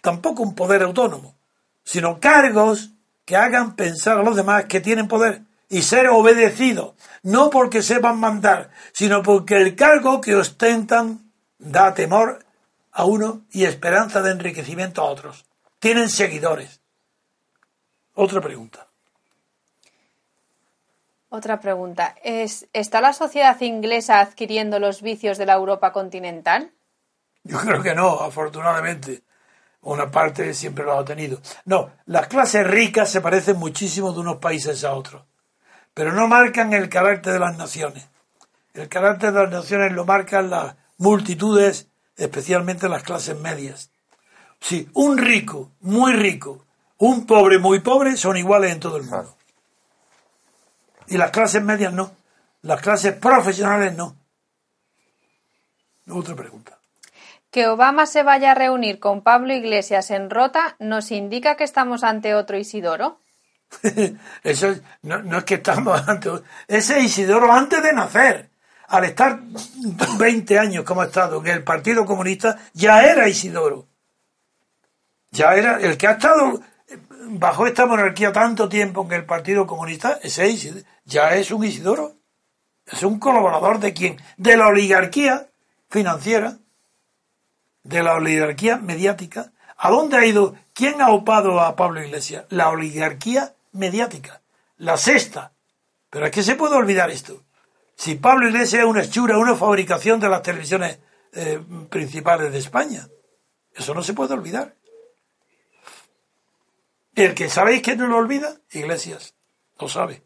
tampoco un poder autónomo, sino cargos que hagan pensar a los demás que tienen poder y ser obedecidos, no porque sepan mandar, sino porque el cargo que ostentan da temor a uno y esperanza de enriquecimiento a otros. Tienen seguidores. Otra pregunta. Otra pregunta. ¿Es, ¿Está la sociedad inglesa adquiriendo los vicios de la Europa continental? Yo creo que no, afortunadamente. Una parte siempre lo ha tenido. No, las clases ricas se parecen muchísimo de unos países a otros, pero no marcan el carácter de las naciones. El carácter de las naciones lo marcan las multitudes, especialmente las clases medias. Si un rico, muy rico, un pobre, muy pobre, son iguales en todo el mundo. Y las clases medias no. Las clases profesionales no. Otra pregunta. Que Obama se vaya a reunir con Pablo Iglesias en Rota nos indica que estamos ante otro Isidoro. (laughs) Eso no, es que estamos ante ese Isidoro antes de nacer, al estar 20 años como ha estado en el Partido Comunista, ya era Isidoro. Ya era el que ha estado bajo esta monarquía tanto tiempo en el Partido Comunista, ese ya es un Isidoro. Es un colaborador de quién? De la oligarquía financiera, de la oligarquía mediática. ¿A dónde ha ido? ¿Quién ha opado a Pablo Iglesias? La oligarquía mediática. La sexta. Pero es que se puede olvidar esto. Si Pablo Iglesias es una hechura, una fabricación de las televisiones eh, principales de España. Eso no se puede olvidar. El que sabéis que no lo olvida, Iglesias, lo sabe.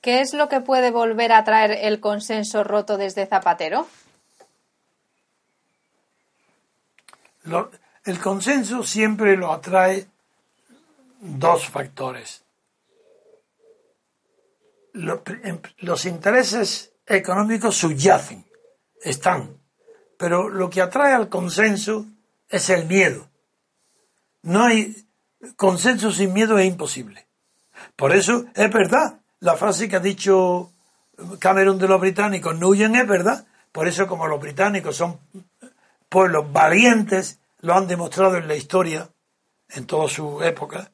¿Qué es lo que puede volver a traer el consenso roto desde Zapatero? el consenso siempre lo atrae dos factores. Em, los intereses económicos subyacen, están, pero lo que atrae al consenso es el miedo. No hay consenso sin miedo, es imposible. Por eso es verdad la frase que ha dicho Cameron de los británicos, no huyen, es verdad. Por eso como los británicos son pueblos valientes, lo han demostrado en la historia, en toda su época,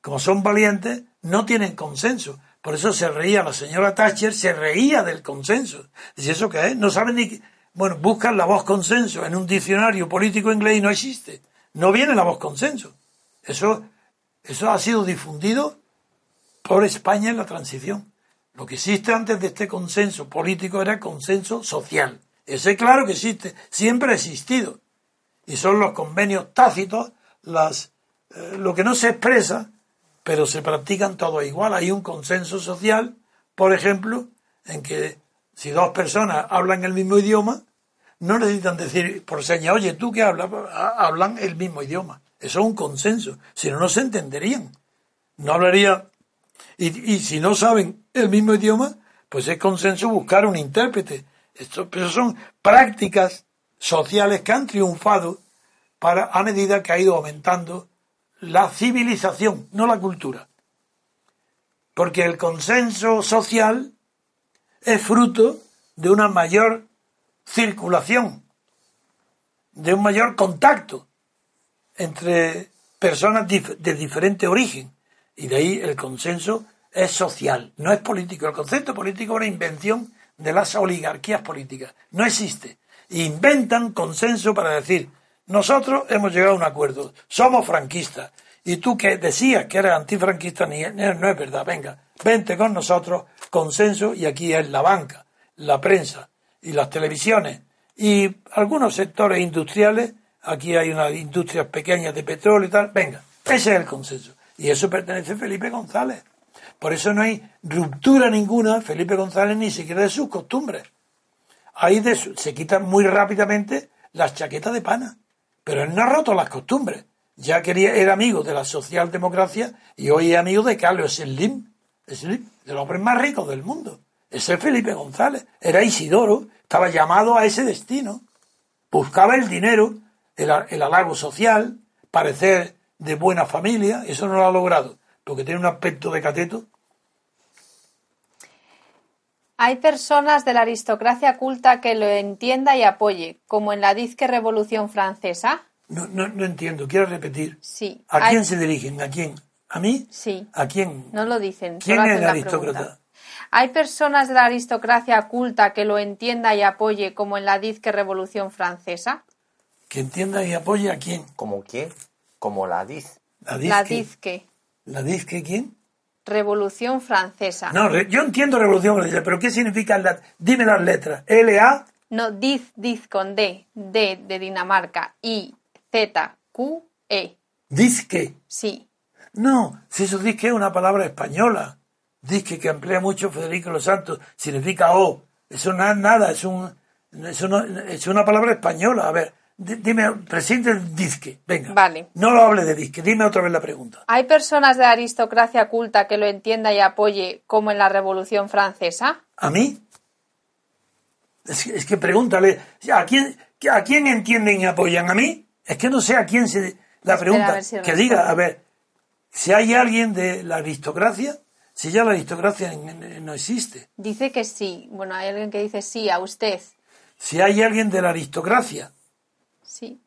como son valientes, no tienen consenso. Por eso se reía la señora Thatcher, se reía del consenso. Dice, ¿eso qué es? No saben ni... Bueno, buscan la voz consenso en un diccionario político inglés y no existe. No viene la voz consenso. Eso, eso ha sido difundido por España en la transición. Lo que existe antes de este consenso político era consenso social. Ese claro que existe, siempre ha existido. Y son los convenios tácitos, las, eh, lo que no se expresa, pero se practican todos igual. Hay un consenso social, por ejemplo, en que si dos personas hablan el mismo idioma, no necesitan decir por señas, oye, tú que hablas, hablan el mismo idioma. Eso es un consenso. Si no, no se entenderían. No hablaría. Y, si no saben el mismo idioma, pues es consenso buscar un intérprete. Esto, pero son prácticas sociales que han triunfado para, a medida que ha ido aumentando la civilización, no la cultura. Porque el consenso social es fruto de una mayor circulación, de un mayor contacto entre personas de diferente origen. Y de ahí el consenso es social, no es político. El concepto político es una invención de las oligarquías políticas. No existe. Inventan consenso para decir, nosotros hemos llegado a un acuerdo, somos franquistas. Y tú que decías que eres antifranquista, no es verdad. Venga, vente con nosotros, consenso, y aquí es la banca, la prensa y las televisiones y algunos sectores industriales. Aquí hay unas industrias pequeñas de petróleo y tal. Venga, ese es el consenso. Y eso pertenece a Felipe González. Por eso no hay ruptura ninguna, Felipe González, ni siquiera de sus costumbres. Ahí de su- se quitan muy rápidamente las chaquetas de pana. Pero él no ha roto las costumbres. Ya quería, era amigo de la socialdemocracia y hoy es amigo de Carlos Slim, Slim, de los hombres más ricos del mundo. Ese es Felipe González. Era Isidoro, estaba llamado a ese destino. Buscaba el dinero, el, el halago social, parecer de buena familia, eso no lo ha logrado, porque tiene un aspecto de cateto. Hay personas de la aristocracia culta que lo entienda y apoye, como en la disque Revolución Francesa. No, no, no entiendo, quiero repetir. Sí. ¿A Hay- quién se dirigen? ¿A quién? ¿A mí? Sí. ¿A quién? No lo dicen. ¿Quién es el la aristócrata? Hay personas de la aristocracia culta que lo entienda y apoye, como en la disque Revolución Francesa. Que entienda y apoye a quién. ¿Como quién? Como la DIZ. La disque. La disque ¿La disque quién? Revolución Francesa. No, re- yo entiendo revolución francesa, pero ¿qué significan las... Dime las letras. L-A... No, diz, diz con D. D de Dinamarca. I, Z, Q, E. Disque. Sí. No, si eso disque es una palabra española. Disque que emplea mucho Federico Los Santos. Significa O. Eso no es nada, es un... Eso no- es una palabra española. A ver, di- dime, presente el disque. Venga. Vale. No lo hable de disque. Dime otra vez la pregunta. ¿Hay personas de la aristocracia culta que lo entienda y apoye, como en la Revolución Francesa? ¿A mí? Es que, es que pregúntale, ¿a quién, ¿a quién entienden y apoyan? ¿A mí? Es que no sé a quién se... La pregunta, si que diga, a ver, si hay alguien de la aristocracia, si ya la aristocracia no existe, Dice que sí. Bueno, hay alguien que dice sí, a usted. si hay alguien de la aristocracia, Sí.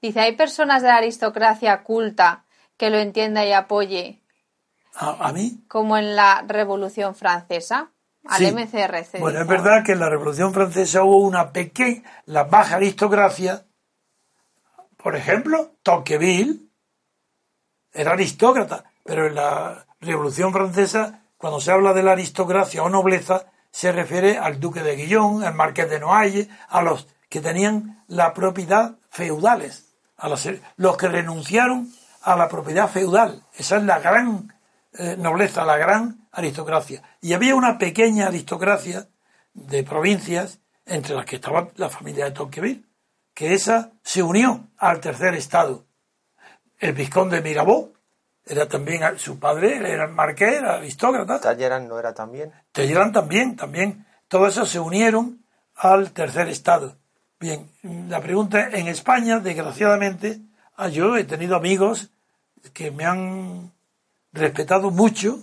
Dice, ¿hay personas de la aristocracia culta que lo entienda y apoye, ¿a, a mí? como en la Revolución Francesa? Al Sí. MCRC. Bueno, es verdad que en la Revolución Francesa hubo una pequeña, la baja aristocracia, por ejemplo, Tocqueville era aristócrata, pero en la Revolución Francesa, cuando se habla de la aristocracia o nobleza, se refiere al duque de Guillón, al marqués de Noailles, a los que tenían la propiedad feudales, a los, los que renunciaron a la propiedad feudal. Esa es la gran eh, nobleza, la gran aristocracia. Y había una pequeña aristocracia de provincias, entre las que estaba la familia de Tocqueville, que esa se unió al tercer estado. El vizconde de Mirabeau era también su padre, era el marqués, era aristócrata. Talleyrand no era también. Talleyrand también, también. Todos esos se unieron al tercer estado. Bien, la pregunta es, en España, desgraciadamente, ah, yo he tenido amigos que me han respetado mucho.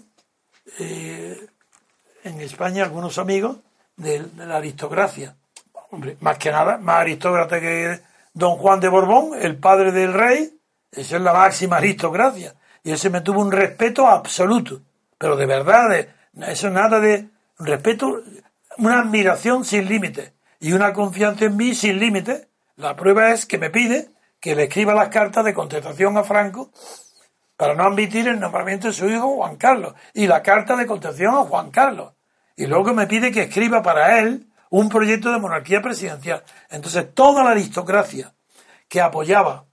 eh, en España, algunos amigos de, de la aristocracia. Hombre, más que nada, más aristócrata que don Juan de Borbón, el padre del rey, esa es la máxima aristocracia. Y ese me tuvo un respeto absoluto. Pero de verdad, eso nada de respeto, una admiración sin límites y una confianza en mí sin límites. La prueba es que me pide que le escriba las cartas de contestación a Franco para no admitir el nombramiento de su hijo Juan Carlos y la carta de contestación a Juan Carlos. Y luego me pide que escriba para él un proyecto de monarquía presidencial. Entonces toda la aristocracia que apoyaba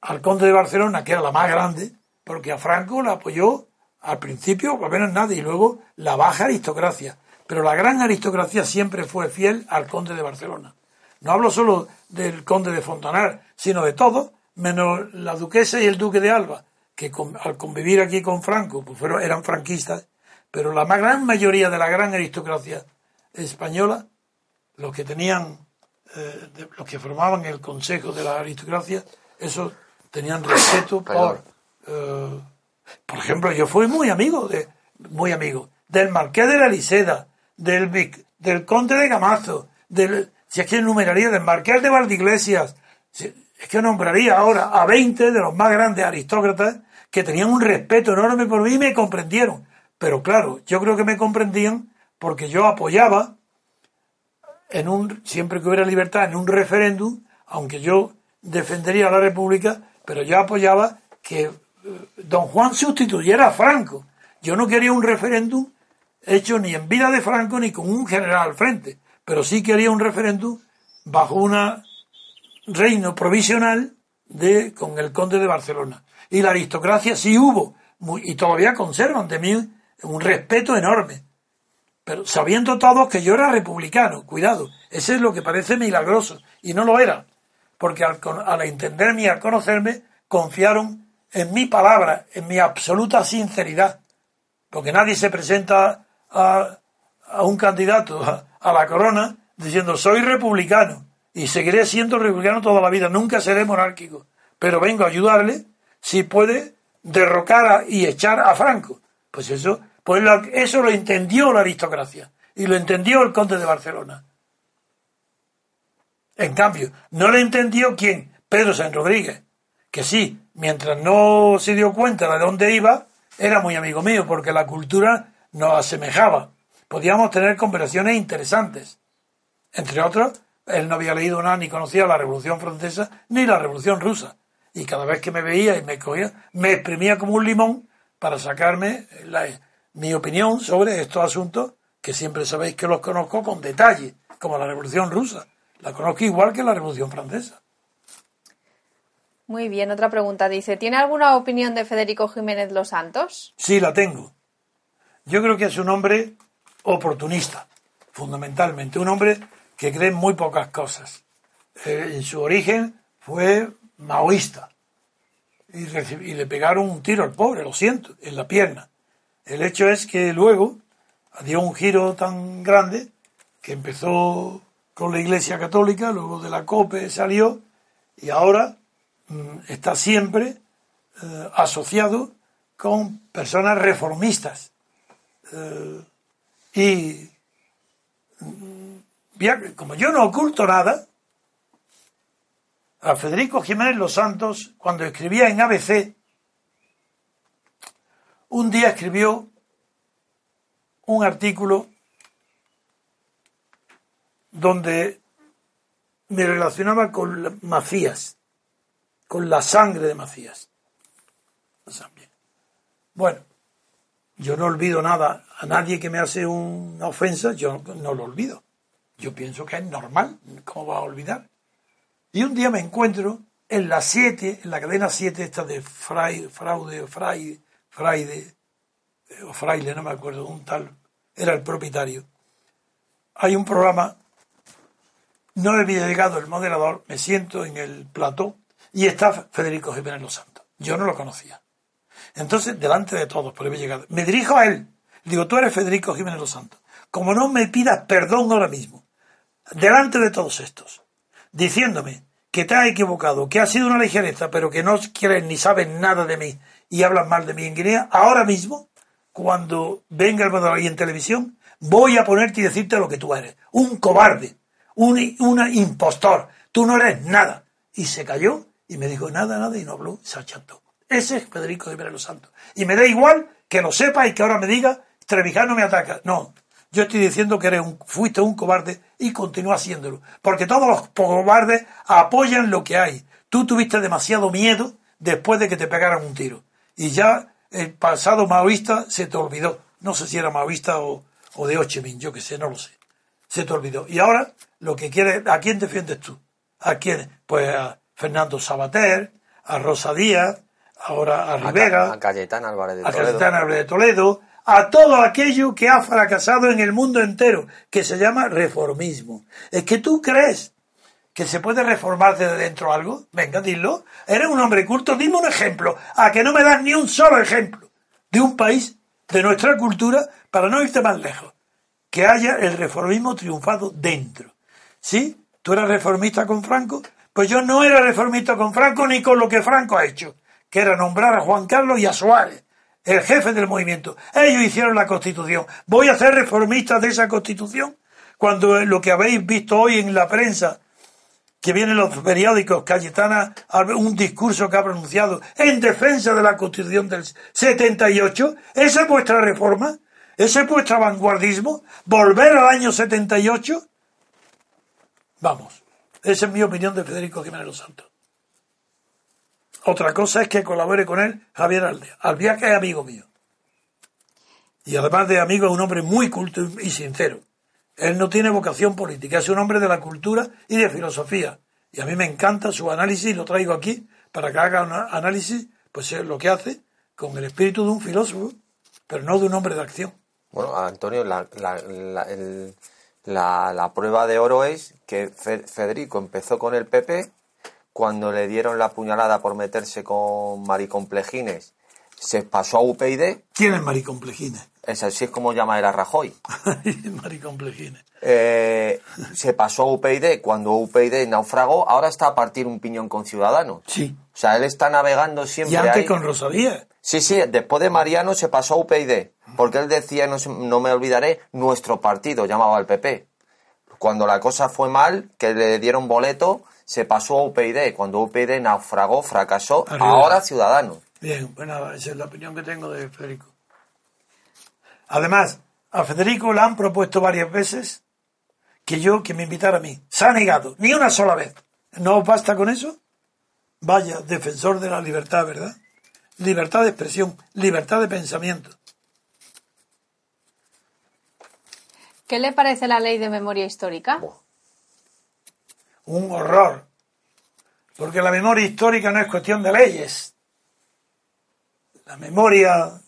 al conde de Barcelona, que era la más grande, porque a Franco la apoyó al principio apenas nadie y luego la baja aristocracia. Pero la gran aristocracia siempre fue fiel al conde de Barcelona. No hablo solo del conde de Fontanar, sino de todos, menos la duquesa y el duque de Alba, que con- al convivir aquí con Franco, pues fueron, eran franquistas, pero la más gran mayoría de la gran aristocracia española, los que tenían, eh, de- los que formaban el consejo de la aristocracia, esos tenían respeto por, eh, por ejemplo, yo fui muy amigo de, muy amigo del marqués de la Liseda, del, del conde de Gamazo, del, si es que enumeraría, del marqués de Valdeiglesias. Si- es que nombraría ahora a 20 de los más grandes aristócratas que tenían un respeto enorme por mí y me comprendieron. Pero claro, yo creo que me comprendían porque yo apoyaba en un, siempre que hubiera libertad, en un referéndum, aunque yo defendería la República, pero yo apoyaba que don Juan sustituyera a Franco. Yo no quería un referéndum hecho ni en vida de Franco ni con un general al frente, pero sí quería un referéndum bajo un reino provisional de, con el conde de Barcelona. Y la aristocracia sí hubo, y todavía conservan de mí un respeto enorme. Pero sabiendo todos que yo era republicano, cuidado, ese es lo que parece milagroso, y no lo era, porque al, al entenderme y al conocerme, confiaron en mi palabra, en mi absoluta sinceridad, porque nadie se presenta a, un candidato a, la corona diciendo soy republicano y seguiré siendo republicano toda la vida, nunca seré monárquico, pero vengo a ayudarle si puede derrocar y echar a Franco. Pues eso, pues eso lo entendió la aristocracia y lo entendió el conde de Barcelona. En cambio, no lo entendió quién, Pedro San Rodríguez, que sí, mientras no se dio cuenta de dónde iba, era muy amigo mío, porque la cultura nos asemejaba. Podíamos tener conversaciones interesantes. Entre otros, él no había leído nada ni conocía la Revolución Francesa ni la Revolución Rusa. Y cada vez que me veía y me cogía, me exprimía como un limón para sacarme mi opinión sobre estos asuntos que siempre sabéis que los conozco con detalle, como la Revolución Rusa. La conozco igual que la Revolución Francesa. Muy bien, otra pregunta dice, ¿tiene alguna opinión de Federico Jiménez Los Santos? Sí, la tengo. Yo creo que es un hombre oportunista, fundamentalmente, un hombre que cree en muy pocas cosas. Eh, en su origen fue maoísta y, y le pegaron un tiro al pobre, lo siento, en la pierna. El hecho es que luego dio un giro tan grande que empezó con la Iglesia Católica, luego de la COPE salió y ahora está siempre eh, asociado con personas reformistas. Eh, y mm, como yo no oculto nada, a Federico Jiménez Los Santos, cuando escribía en ABC, un día escribió un artículo donde me relacionaba con Macías, con la sangre de Macías. Bueno, yo no olvido nada. A nadie que me hace una ofensa, yo no lo olvido. Yo pienso que es normal. ¿Cómo va a olvidar? Y un día me encuentro en la 7, en la cadena 7, esta de fraude, fraude, fraide, fraide, o fraile, no me acuerdo, un tal, era el propietario. Hay un programa no había llegado el moderador, me siento en el plató y está Federico Jiménez Los Santos. Yo no lo conocía. Entonces, delante de todos, por haber llegado, me dirijo a él. Digo, tú eres Federico Jiménez Los Santos. Como no me pidas perdón ahora mismo, delante de todos estos, diciéndome que te has equivocado, que ha sido una ligereza, pero que no quieres ni sabes nada de mí y hablas mal de mí en Guinea, ahora mismo, cuando venga el y en televisión, voy a ponerte y decirte lo que tú eres. Un cobarde un, un impostor, tú no eres nada. Y se cayó y me dijo nada, nada y no habló, se achantó. Ese es Federico de los Santos. Y me da igual que lo sepa y que ahora me diga, Trevijano me ataca. No, yo estoy diciendo que eres un, fuiste un cobarde y continúa haciéndolo. Porque todos los cobardes apoyan lo que hay. Tú tuviste demasiado miedo después de que te pegaran un tiro. Y ya el pasado maoísta se te olvidó. No sé si era maoísta o, o de Ho yo que sé, no lo sé. Se te olvidó. Y ahora lo que quiere, ¿a quién defiendes tú? ¿A quién? Pues a Fernando Sabater, a Rosa Díaz, ahora a Rivera, a, Cayetán Álvarez de Toledo. a Cayetán Álvarez de Toledo, a todo aquello que ha fracasado en el mundo entero, que se llama reformismo. Es que tú crees que se puede reformar desde dentro algo. Venga, dilo. Eres un hombre culto, dime un ejemplo. A que no me das ni un solo ejemplo de un país, de nuestra cultura, para no irte más lejos. Que haya el reformismo triunfado dentro. ¿Sí? ¿Tú eras reformista con Franco? Pues yo no era reformista con Franco ni con lo que Franco ha hecho, que era nombrar a Juan Carlos y a Suárez, el jefe del movimiento. Ellos hicieron la constitución. ¿Voy a ser reformista de esa constitución? Cuando lo que habéis visto hoy en la prensa, que vienen los periódicos, Cayetana, un discurso que ha pronunciado en defensa de la Constitución del 78, ¿esa es vuestra reforma? ¿Ese es vuestro vanguardismo? ¿Volver al año 78? Vamos, esa es mi opinión de Federico Jiménez Los Santos. Otra cosa es que colabore con él Javier Aldea. Aldea que es amigo mío. Y además de amigo es un hombre muy culto y sincero. Él no tiene vocación política, es un hombre de la cultura y de filosofía. Y a mí me encanta su análisis, lo traigo aquí para que haga un análisis, pues es lo que hace con el espíritu de un filósofo, pero no de un hombre de acción. Bueno, Antonio, la, prueba de oro es que Federico empezó con el PP cuando le dieron la puñalada por meterse con mariconplejines, se pasó a UPyD. ¿Quién es mariconplejines? Es así es como llama el a Rajoy. (laughs) Maricomplejines. Eh, se pasó a UPyD cuando UPyD naufragó, ahora está a partir un piñón con Ciudadanos. Sí. O sea, él está navegando siempre. Y antes con Rosalía. Sí, sí, después de Mariano se pasó a UPyD, porque él decía, no, no me olvidaré, nuestro partido, llamaba al PP. Cuando la cosa fue mal, que le dieron boleto, se pasó a UPyD. Cuando UPyD naufragó, fracasó, ahora Ciudadanos. Bien, nada, esa es la opinión que tengo de Federico. Además, a Federico le han propuesto varias veces que yo, que me invitara a mí. Se ha negado, ni una sola vez. ¿No basta con eso? Vaya, defensor de la libertad, ¿verdad? Libertad de expresión, libertad de pensamiento. ¿Qué le parece la ley de memoria histórica? Un horror. Porque la memoria histórica no es cuestión de leyes. La memoria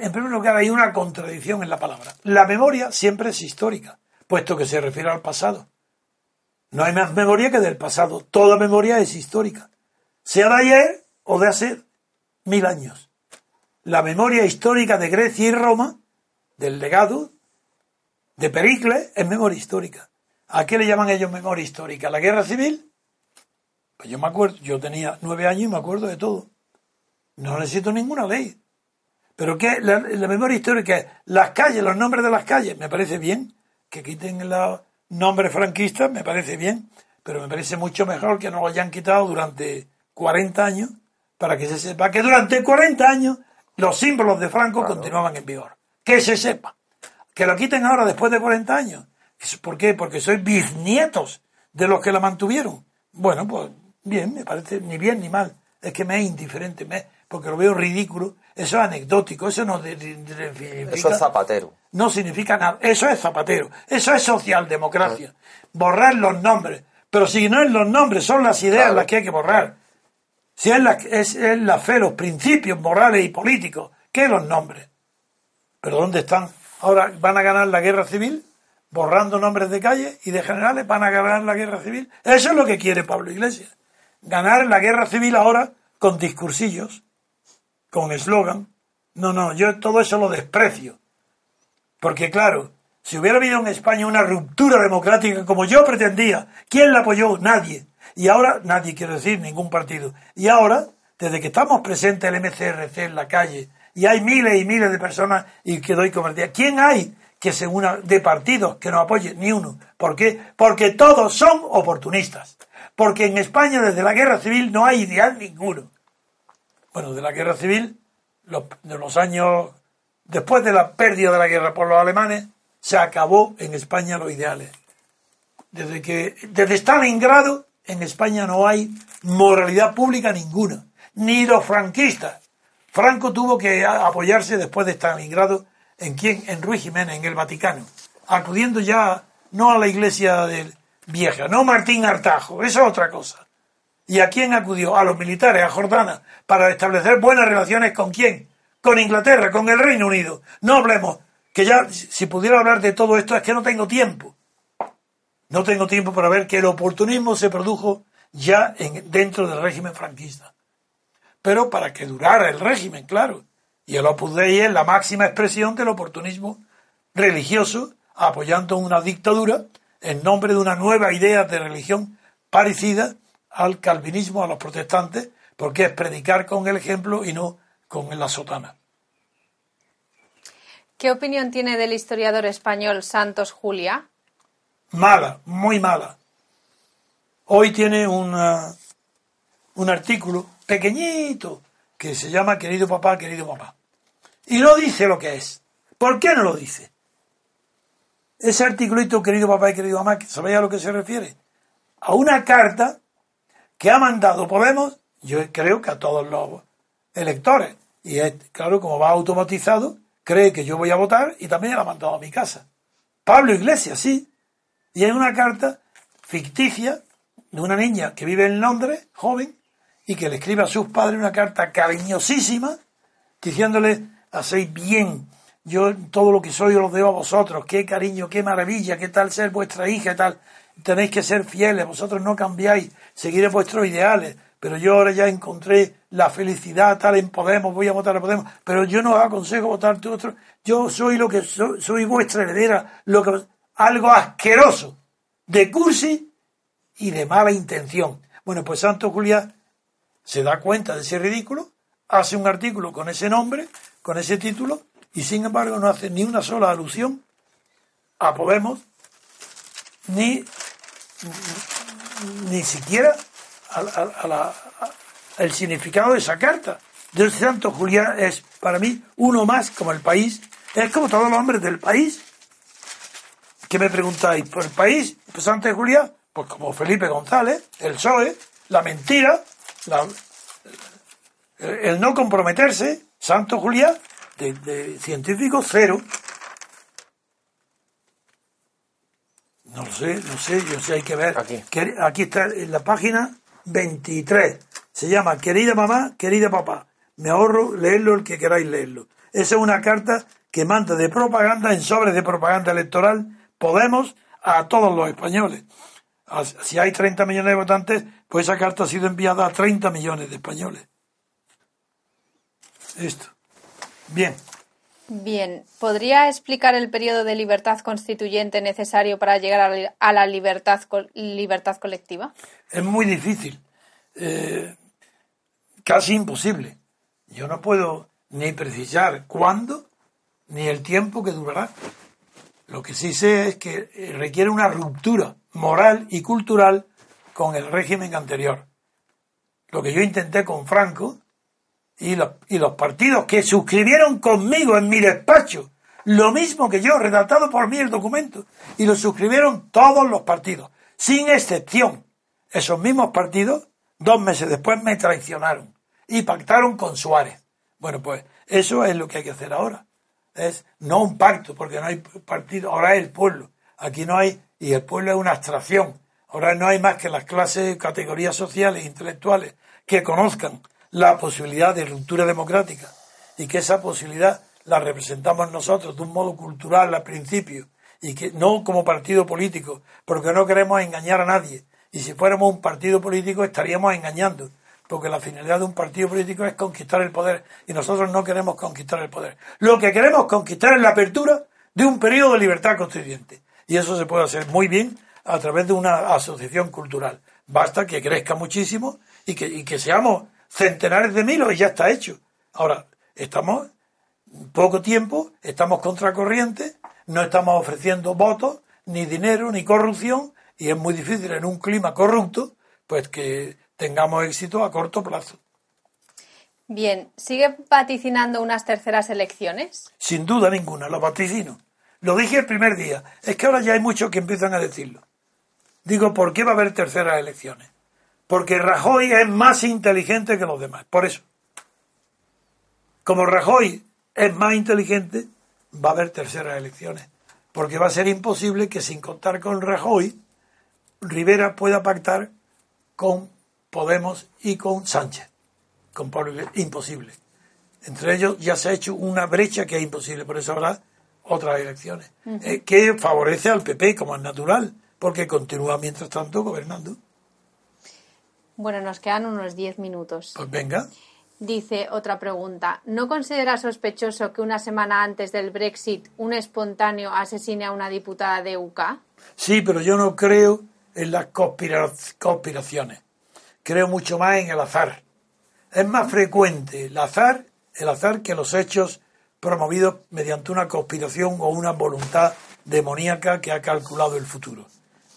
en primer lugar, hay una contradicción en la palabra. La memoria siempre es histórica, puesto que se refiere al pasado. No hay más memoria que del pasado. Toda memoria es histórica, sea de ayer o de hace mil años. La memoria histórica de Grecia y Roma, del legado de Pericles, es memoria histórica. ¿A qué le llaman ellos memoria histórica? ¿La guerra civil? Pues yo me acuerdo, yo tenía nueve años y me acuerdo de todo. No necesito ninguna ley. Pero que la, memoria histórica, las calles, los nombres de las calles, me parece bien. Que quiten los nombres franquistas, me parece bien. Pero me parece mucho mejor que no lo hayan quitado durante 40 años, para que se sepa que durante 40 años los símbolos de Franco continuaban en vigor. Que se sepa. Que lo quiten ahora después de 40 años. ¿Por qué? Porque soy bisnietos de los que la mantuvieron. Bueno, pues bien, me parece ni bien ni mal. Es que me es indiferente, me, porque lo veo ridículo eso es anecdótico, eso no significa... Eso es zapatero. No significa nada, eso es zapatero, eso es socialdemocracia. Borrar los nombres, pero si no es los nombres, son las ideas las que hay que borrar. Si es la, es, la fe, los principios morales y políticos, ¿qué los nombres? ¿Pero dónde están? Ahora van a ganar la guerra civil, borrando nombres de calle y de generales, van a ganar la guerra civil. Eso es lo que quiere Pablo Iglesias. Ganar la guerra civil ahora con discursillos con eslogan. No, no, yo todo eso lo desprecio. Porque claro, si hubiera habido en España una ruptura democrática como yo pretendía, ¿quién la apoyó? Nadie. Y ahora, nadie quiere decir, ningún partido. Y ahora, desde que estamos presentes el MCRC en la calle, y hay miles y miles de personas y que doy comercial, ¿quién hay que se una de partidos que no apoye? Ni uno. ¿Por qué? Porque todos son oportunistas. Porque en España desde la guerra civil no hay ideal ninguno bueno, de la guerra civil, de los años después de la pérdida de la guerra por los alemanes, se acabó en España los ideales. Desde que desde Stalingrado en España no hay moralidad pública ninguna, ni los franquistas. Franco tuvo que apoyarse después de Stalingrado en quién, en Ruiz Jiménez, en el Vaticano, acudiendo ya no a la iglesia vieja, no Martín Artajo, eso es otra cosa. ¿Y a quién acudió? A los militares, a Jordana, para establecer buenas relaciones con quién? Con Inglaterra, con el Reino Unido. No hablemos, que ya si pudiera hablar de todo esto es que no tengo tiempo. No tengo tiempo para ver que el oportunismo se produjo ya en, dentro del régimen franquista. Pero para que durara el régimen, claro. Y el Opus Dei es la máxima expresión del oportunismo religioso, apoyando una dictadura en nombre de una nueva idea de religión parecida al calvinismo, a los protestantes, porque es predicar con el ejemplo y no con la sotana. ¿Qué opinión tiene del historiador español Santos Julia? Mala, muy mala. hoy tiene una, un artículo pequeñito que se llama Querido papá, querido papá. Y no dice lo que es. ¿Por qué no lo dice? Ese articulito, querido papá y querido mamá, ¿sabéis a lo que se refiere? A una carta que ha mandado Podemos, yo creo que a todos los electores. Y claro, como va automatizado, cree que yo voy a votar y también la ha mandado a mi casa. Pablo Iglesias, sí. Y hay una carta ficticia de una niña que vive en Londres, joven, y que le escribe a sus padres una carta cariñosísima, diciéndole, hacéis bien, yo todo lo que soy os lo debo a vosotros, qué cariño, qué maravilla, qué tal ser vuestra hija, tal, tenéis que ser fieles, vosotros no cambiáis, seguiré vuestros ideales, pero yo ahora ya encontré la felicidad tal en Podemos, voy a votar a Podemos, pero yo no os aconsejo votar tú otro, yo soy lo que soy, soy vuestra heredera, lo que algo asqueroso, de cursi y de mala intención. Bueno, pues Santo Julián se da cuenta de ese ridículo, hace un artículo con ese nombre, con ese título, y sin embargo no hace ni una sola alusión a Podemos, ni, ni siquiera a, el significado de esa carta. De Santo Julián es para mí uno más como el país, es como todos los hombres del país. ¿Qué me preguntáis? ¿Por el país? Pues Santo Julián, pues como Felipe González, el PSOE, la mentira, el no comprometerse, Santo Julián, de, científico cero. No lo sé, no sé, yo sé, hay que ver. Aquí. Aquí está en la página 23. Se llama Querida mamá, querida papá. Me ahorro leerlo el que queráis leerlo. Esa es una carta que manda de propaganda en sobre de propaganda electoral Podemos a todos los españoles. Si hay 30 millones de votantes, pues esa carta ha sido enviada a 30 millones de españoles. Esto. Bien. Bien, ¿podría explicar el periodo de libertad constituyente necesario para llegar a la libertad, libertad colectiva? Es muy difícil, eh, casi imposible. Yo no puedo ni precisar cuándo ni el tiempo que durará. Lo que sí sé es que requiere una ruptura moral y cultural con el régimen anterior. Lo que yo intenté con Franco y los, y los partidos que suscribieron conmigo en mi despacho, lo mismo que yo, redactado por mí el documento, y lo suscribieron todos los partidos, sin excepción. Esos mismos partidos, dos meses después, me traicionaron y pactaron con Suárez. Bueno, pues eso es lo que hay que hacer ahora. Es no un pacto, porque no hay partido, ahora es el pueblo. Aquí no hay, y el pueblo es una abstracción. Ahora no hay más que las clases, categorías sociales, intelectuales, que conozcan la posibilidad de ruptura democrática y que esa posibilidad la representamos nosotros de un modo cultural al principio y que no como partido político, porque no queremos engañar a nadie. Y si fuéramos un partido político estaríamos engañando, porque la finalidad de un partido político es conquistar el poder y nosotros no queremos conquistar el poder. Lo que queremos conquistar es la apertura de un periodo de libertad constituyente. Y eso se puede hacer muy bien a través de una asociación cultural. Basta que crezca muchísimo y que, y que seamos centenares de miles y ya está hecho. Ahora, estamos poco tiempo, estamos contracorriente, no estamos ofreciendo votos, ni dinero, ni corrupción, y es muy difícil en un clima corrupto, pues que tengamos éxito a corto plazo. Bien, ¿sigue vaticinando unas terceras elecciones? Sin duda ninguna, lo vaticino. Lo dije el primer día, es que ahora ya hay muchos que empiezan a decirlo. Digo, ¿por qué va a haber terceras elecciones? Porque Rajoy es más inteligente que los demás. Por eso. Como Rajoy es más inteligente, va a haber terceras elecciones. Porque va a ser imposible que sin contar con Rajoy, Rivera pueda pactar con Podemos y con Sánchez. Con imposible. Entre ellos ya se ha hecho una brecha que es imposible. Por eso habrá otras elecciones. Eh, que favorece al PP, como es natural, porque continúa mientras tanto gobernando. Bueno, nos quedan unos 10 minutos. Pues venga. Dice otra pregunta. ¿No considera sospechoso que una semana antes del Brexit un espontáneo asesine a una diputada de UK? Sí, pero yo no creo en las conspiraciones. Creo mucho más en el azar. Es más frecuente el azar, el azar que los hechos promovidos mediante una conspiración o una voluntad demoníaca que ha calculado el futuro.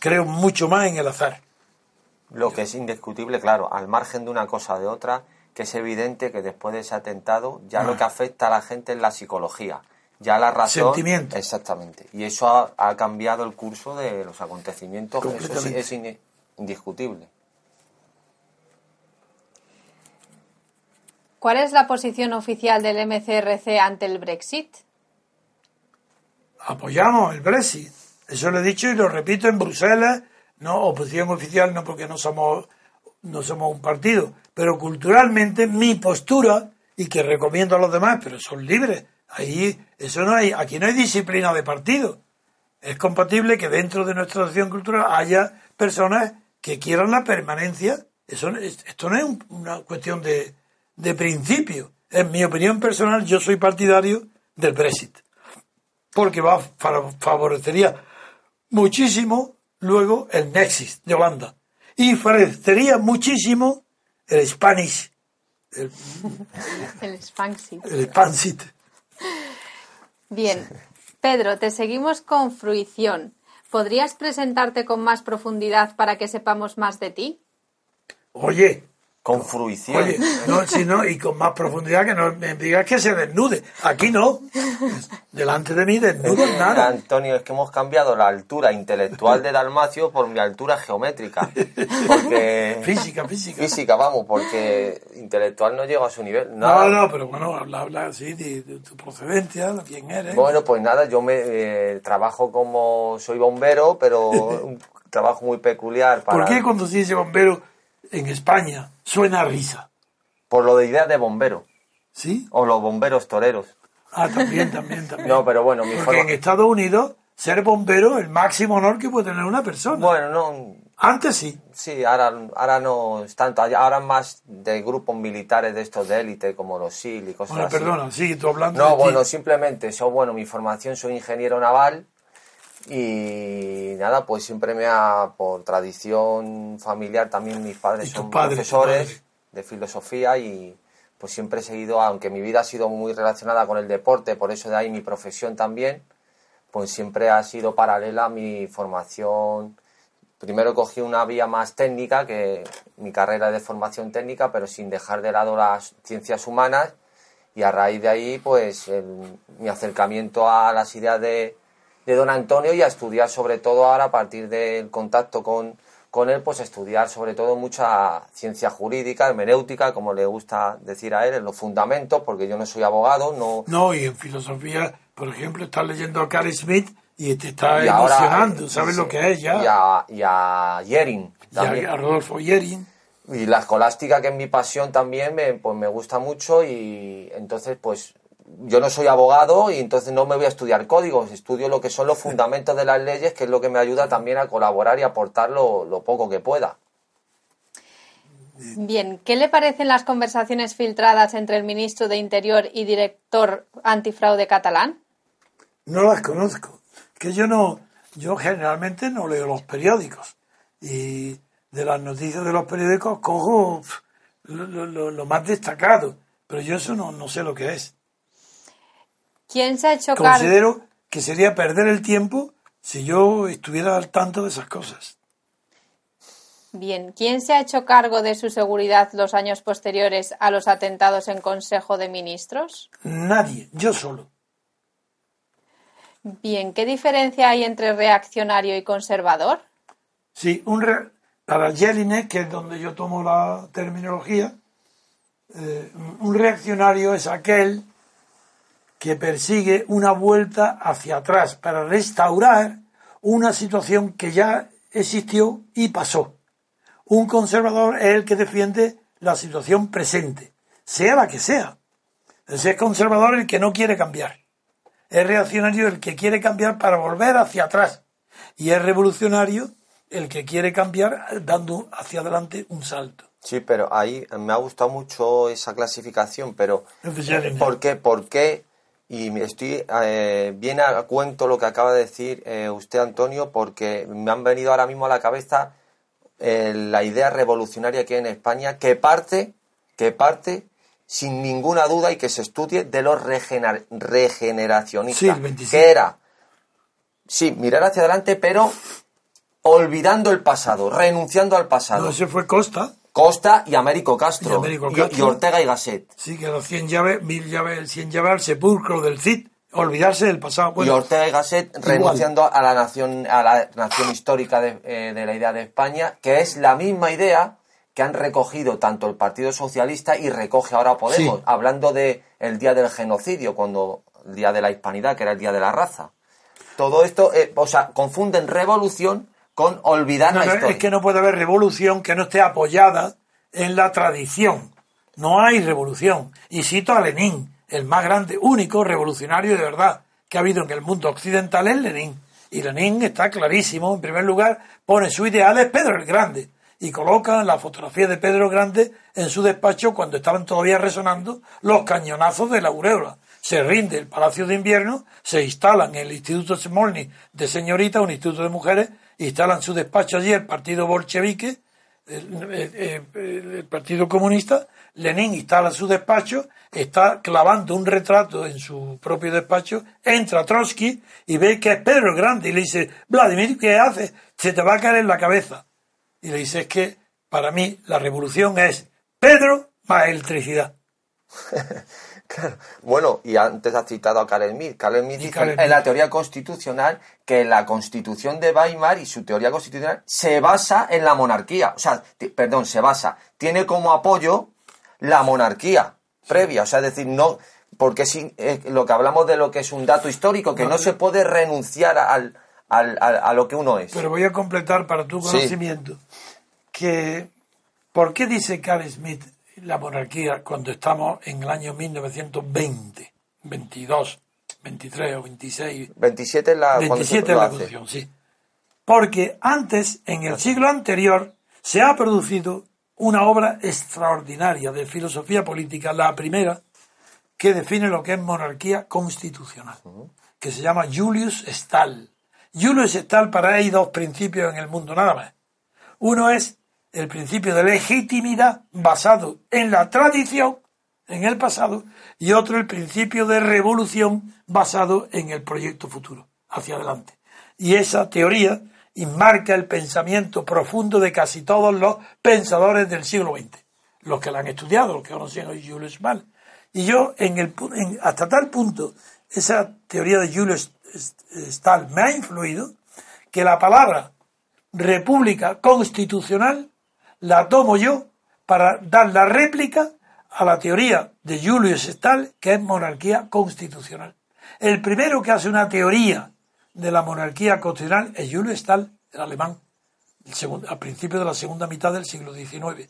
Creo mucho más en el azar. Lo que es indiscutible, claro, al margen de una cosa o de otra, que es evidente que después de ese atentado ya lo Ah. que afecta a la gente es la psicología. Ya la razón. Sentimiento. Exactamente. Y eso ha, ha cambiado el curso de los acontecimientos. Eso sí es in- indiscutible. ¿Cuál es la posición oficial del MCRC ante el Brexit? Apoyamos el Brexit. Eso lo he dicho y lo repito en Bruselas. No, oposición oficial no porque no somos, no somos un partido. Pero culturalmente mi postura, y que recomiendo a los demás, pero son libres. Ahí, eso no hay, aquí no hay disciplina de partido. Es compatible que dentro de nuestra acción cultural haya personas que quieran la permanencia. Eso, esto no es un- una cuestión de, de principio. En mi opinión personal, yo soy partidario del Brexit. Porque va, fa- favorecería muchísimo luego el Nexus de Holanda. Y favorecería muchísimo el Spanish, El Spanxit. el Spansit. Bien. Pedro, te seguimos con fruición. ¿Podrías presentarte con más profundidad para que sepamos más de ti? Oye, Con fruición. Oye, no, si no, y con más profundidad que no me digas que se desnude. Aquí no. Delante de mí desnudo nada. Antonio, es que hemos cambiado la altura intelectual de Dalmacio por mi altura geométrica. Porque. (laughs) Física, física. Física, vamos, porque intelectual no llego a su nivel. No, Nada. no, pero bueno, habla, habla así de, de tu procedencia, de quién eres. Bueno, pues nada, yo me eh, trabajo como soy bombero, pero (laughs) un trabajo muy peculiar para ¿Por qué cuando se dice bombero en España suena a risa? por lo de idea de bombero ¿Sí? o los bomberos toreros. Ah, también, también, también. (laughs) No, pero bueno, mi Porque forma- en Estados Unidos, ser bombero es el máximo honor que puede tener una persona. Bueno, no, Antes sí. sí, ahora, ahora no es tanto, ahora más de grupos militares de estos de élite como los SEAL y cosas Bueno, así. perdona, sigue tú hablando No, de ti. bueno, simplemente, so, bueno, mi formación soy ingeniero naval y nada, pues siempre me ha, por tradición familiar, también mis padres ¿Y tu son padre, profesores de filosofía y pues siempre he seguido, aunque mi vida ha sido muy relacionada con el deporte, por eso de ahí mi profesión también, pues siempre ha sido paralela a mi formación. Primero cogí una vía más técnica, que mi carrera de formación técnica, pero sin dejar de lado las ciencias humanas y a raíz de ahí pues el- mi acercamiento a las ideas de, de don Antonio y a estudiar sobre todo ahora a partir del contacto con, con él pues estudiar sobre todo mucha ciencia jurídica, hermenéutica, como le gusta decir a él, en los fundamentos, porque yo no soy abogado, no, No, y en filosofía, por ejemplo, estás leyendo a Carl Smith y te está y ahora, emocionando, ¿sabes sí, lo que es ya? Y a, y a Yering Y también. a Rodolfo Yering. Y la escolástica, que es mi pasión también, me, pues me gusta mucho y entonces pues yo no soy abogado y entonces no me voy a estudiar códigos, estudio lo que son los (laughs) fundamentos de las leyes, que es lo que me ayuda también a colaborar y aportar lo, lo poco que pueda. Bien, ¿qué le parecen las conversaciones filtradas entre el ministro de Interior y director antifraude catalán? No las conozco. Que yo no, yo generalmente no leo los periódicos. Y de las noticias de los periódicos cojo lo- lo- lo más destacado. Pero yo eso no, no sé lo que es. ¿Quién se ha hecho cargo? Considero que sería perder el tiempo si yo estuviera al tanto de esas cosas. Bien, ¿quién se ha hecho cargo de su seguridad los años posteriores a los atentados en Consejo de Ministros? Nadie, yo solo. Bien, ¿qué diferencia hay entre reaccionario y conservador? Sí, un re- para Jelinek, que es donde yo tomo la terminología, eh, un reaccionario es aquel que persigue una vuelta hacia atrás para restaurar una situación que ya existió y pasó. Un conservador es el que defiende la situación presente, sea la que sea. Ese es conservador el que no quiere cambiar. Es reaccionario el que quiere cambiar para volver hacia atrás. Y es revolucionario el que quiere cambiar dando hacia adelante un salto. Sí, pero ahí me ha gustado mucho esa clasificación, pero Jelinek. ¿por qué? ¿Por qué? Y estoy eh, bien a cuento lo que acaba de decir eh, usted, Antonio, porque me han venido ahora mismo a la cabeza eh, la idea revolucionaria que hay en España, que parte, que parte sin ninguna duda y que se estudie de los regener- regeneracionistas, Sí, el 27. que era, sí, mirar hacia adelante, pero olvidando el pasado, renunciando al pasado. No, ese fue Costa. Costa y Américo Castro. Y Américo y- Castro. y Ortega y Gasset. Sí, que los 100 llaves, mil llaves, 100 llaves al sepulcro del Cid. Olvidarse del pasado. y Ortega y Gasset renunciando a la nación a la nación histórica de, eh, de la idea de España, que es la misma idea que han recogido tanto el Partido Socialista y recoge ahora Podemos, Sí. hablando de el día del genocidio, cuando el día de la hispanidad, que era el día de la raza. Todo esto, eh, o sea, confunden revolución con olvidar no, la no, historia. es que no puede haber revolución que no esté apoyada en la tradición. No hay revolución. Y cito a Lenin, el más grande, único revolucionario de verdad que ha habido en el mundo occidental es Lenin. Y Lenin está clarísimo. En primer lugar, pone su ideal es Pedro el Grande. Y coloca la fotografía de Pedro el Grande en su despacho cuando estaban todavía resonando los cañonazos de la aureola. Se rinde el Palacio de Invierno, se instalan en el Instituto Smolny de señoritas, un instituto de mujeres, instalan su despacho allí el partido bolchevique, el, Partido Comunista, Lenin instala su despacho, está clavando un retrato en su propio despacho, entra Trotsky y ve que es Pedro el Grande y le dice, Vladimir, ¿qué haces? Se te va a caer en la cabeza. Y le dice, es que para mí la revolución es Pedro más electricidad. (laughs) Claro. (laughs) Bueno, y antes has citado a Karl Smith. Karl Smith dice en la teoría constitucional que la constitución de Weimar y su teoría constitucional se basa en la monarquía. O sea, perdón, se basa. Tiene como apoyo la monarquía previa. O sea, es decir, no. Porque si, eh, lo que hablamos de lo que es un dato histórico, que no se puede renunciar al, al- al- a lo que uno es. Pero voy a completar para tu Sí. conocimiento que ¿por qué dice Carl Smith la monarquía cuando estamos en el año 1920, 22, 23 o 26? 27 es la, cuando se 27 lo es la. Constitución, sí. Porque antes, en el siglo anterior, se ha producido una obra extraordinaria de filosofía política, la primera, que define lo que es monarquía constitucional, que se llama Julius Stahl. Julius Stahl, para él hay dos principios en el mundo, nada más. Uno es el principio de legitimidad basado en la tradición, en el pasado, y otro el principio de revolución basado en el proyecto futuro, hacia adelante. Y esa teoría enmarca el pensamiento profundo de casi todos los pensadores del siglo XX, los que la han estudiado, los que conocían a Julius Stahl. Y yo, en el, en- hasta tal punto, esa teoría de Julius Stahl me ha influido que la palabra república constitucional la tomo yo para dar la réplica a la teoría de Julius Stahl, que es monarquía constitucional. El primero que hace una teoría de la monarquía constitucional es Julius Stahl, el alemán, el segundo- a principios de la segunda mitad del siglo XIX.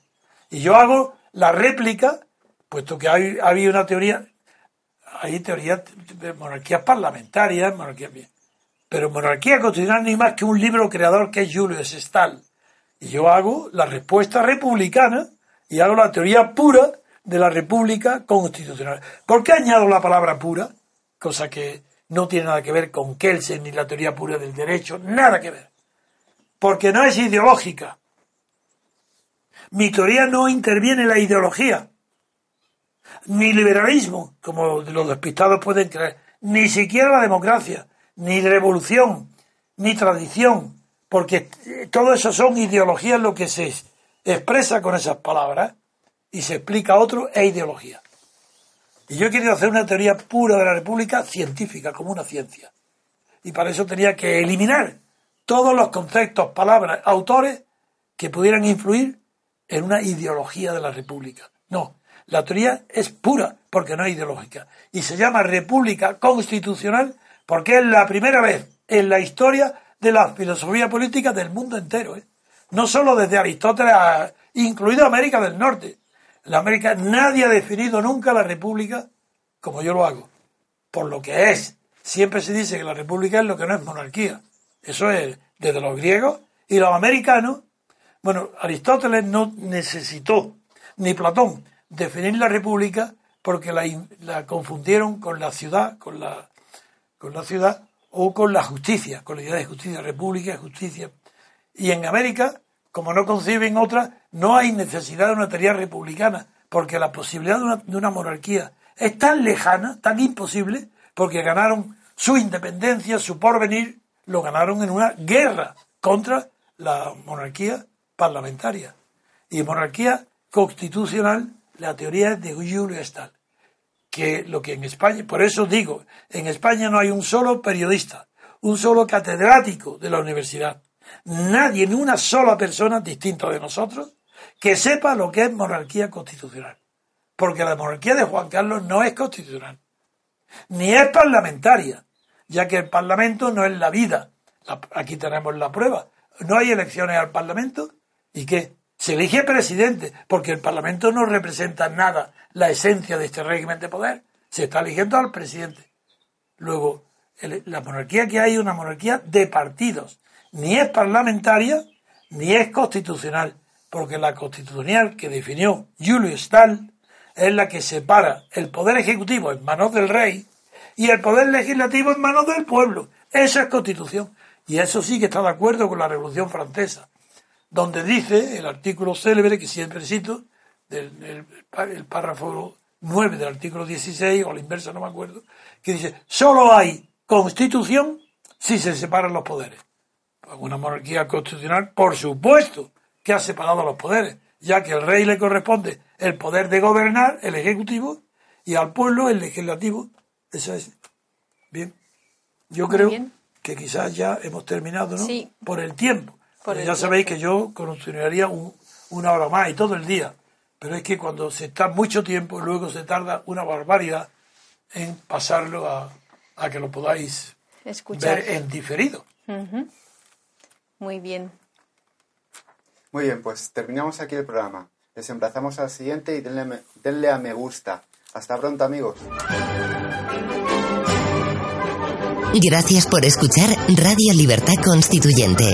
Y yo hago la réplica, puesto que había una teoría, hay teorías de monarquías parlamentarias, monarquías. Pero monarquía constitucional no hay más que un libro creador que es Julius Stahl. Y yo hago la respuesta republicana y hago la teoría pura de la república constitucional. ¿Por qué añado la palabra pura? Cosa que no tiene nada que ver con Kelsen ni la teoría pura del derecho, nada que ver. Porque no es ideológica. Mi teoría no interviene en la ideología, ni liberalismo, como los despistados pueden creer, ni siquiera la democracia, ni revolución, ni tradición, porque todo eso son ideologías lo que se expresa con esas palabras y se explica a otro es ideología. Y yo he querido hacer una teoría pura de la República científica, como una ciencia. Y para eso tenía que eliminar todos los conceptos, palabras, autores que pudieran influir en una ideología de la República. No, la teoría es pura porque no es ideológica. Y se llama República Constitucional porque es la primera vez en la historia de la filosofía política del mundo entero. ¿eh? No solo desde Aristóteles, a- incluido América del Norte. En América nadie ha definido nunca la República como yo lo hago, por lo que es. Siempre se dice que la República es lo que no es monarquía. Eso es desde los griegos y los americanos. Bueno, Aristóteles no necesitó, ni Platón, definir la República porque la, la confundieron con la ciudad, con la, con la ciudad o con la justicia, con la idea de justicia, república justicia. Y en América, como no conciben otra, no hay necesidad de una teoría republicana, porque la posibilidad de una, monarquía es tan lejana, tan imposible, porque ganaron su independencia, su porvenir, lo ganaron en una guerra contra la monarquía parlamentaria. Y monarquía constitucional, la teoría de Julio Stahl. Que lo que en España, por eso digo, en España no hay un solo periodista, un solo catedrático de la universidad, nadie, ni una sola persona distinta de nosotros, que sepa lo que es monarquía constitucional. Porque la monarquía de Juan Carlos no es constitucional, ni es parlamentaria, ya que el Parlamento no es la vida. Aquí tenemos la prueba. No hay elecciones al Parlamento y qué? Se elige presidente, porque el Parlamento no representa nada, la esencia de este régimen de poder. Se está eligiendo al presidente. Luego, la monarquía que hay es una monarquía de partidos. Ni es parlamentaria, ni es constitucional, porque la constitucional que definió Julio Stahl es la que separa el poder ejecutivo en manos del rey y el poder legislativo en manos del pueblo. Esa es constitución. Y eso sí que está de acuerdo con la Revolución Francesa, donde dice el artículo célebre, que siempre cito, del, el, párrafo 9 del artículo 16, o la inversa, no me acuerdo, que dice, solo hay constitución si se separan los poderes. Una monarquía constitucional, por supuesto, que ha separado los poderes, ya que al rey le corresponde el poder de gobernar, el ejecutivo, y al pueblo el legislativo. Eso es. Bien. Yo creo que quizás ya hemos terminado, ¿no? Sí. Por el tiempo. Ya sabéis que yo continuaría una hora más y todo el día. Pero es que cuando se está mucho tiempo, luego se tarda una barbaridad en pasarlo a, que lo podáis Escuchar. ver en diferido. Muy bien. Muy bien, pues terminamos aquí el programa. Les emplazamos al siguiente y denle, denle a me gusta. Hasta pronto amigos. Gracias por escuchar Radio Libertad Constituyente.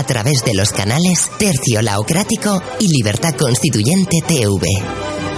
a través de los canales Tercio Laocrático y Libertad Constituyente TV.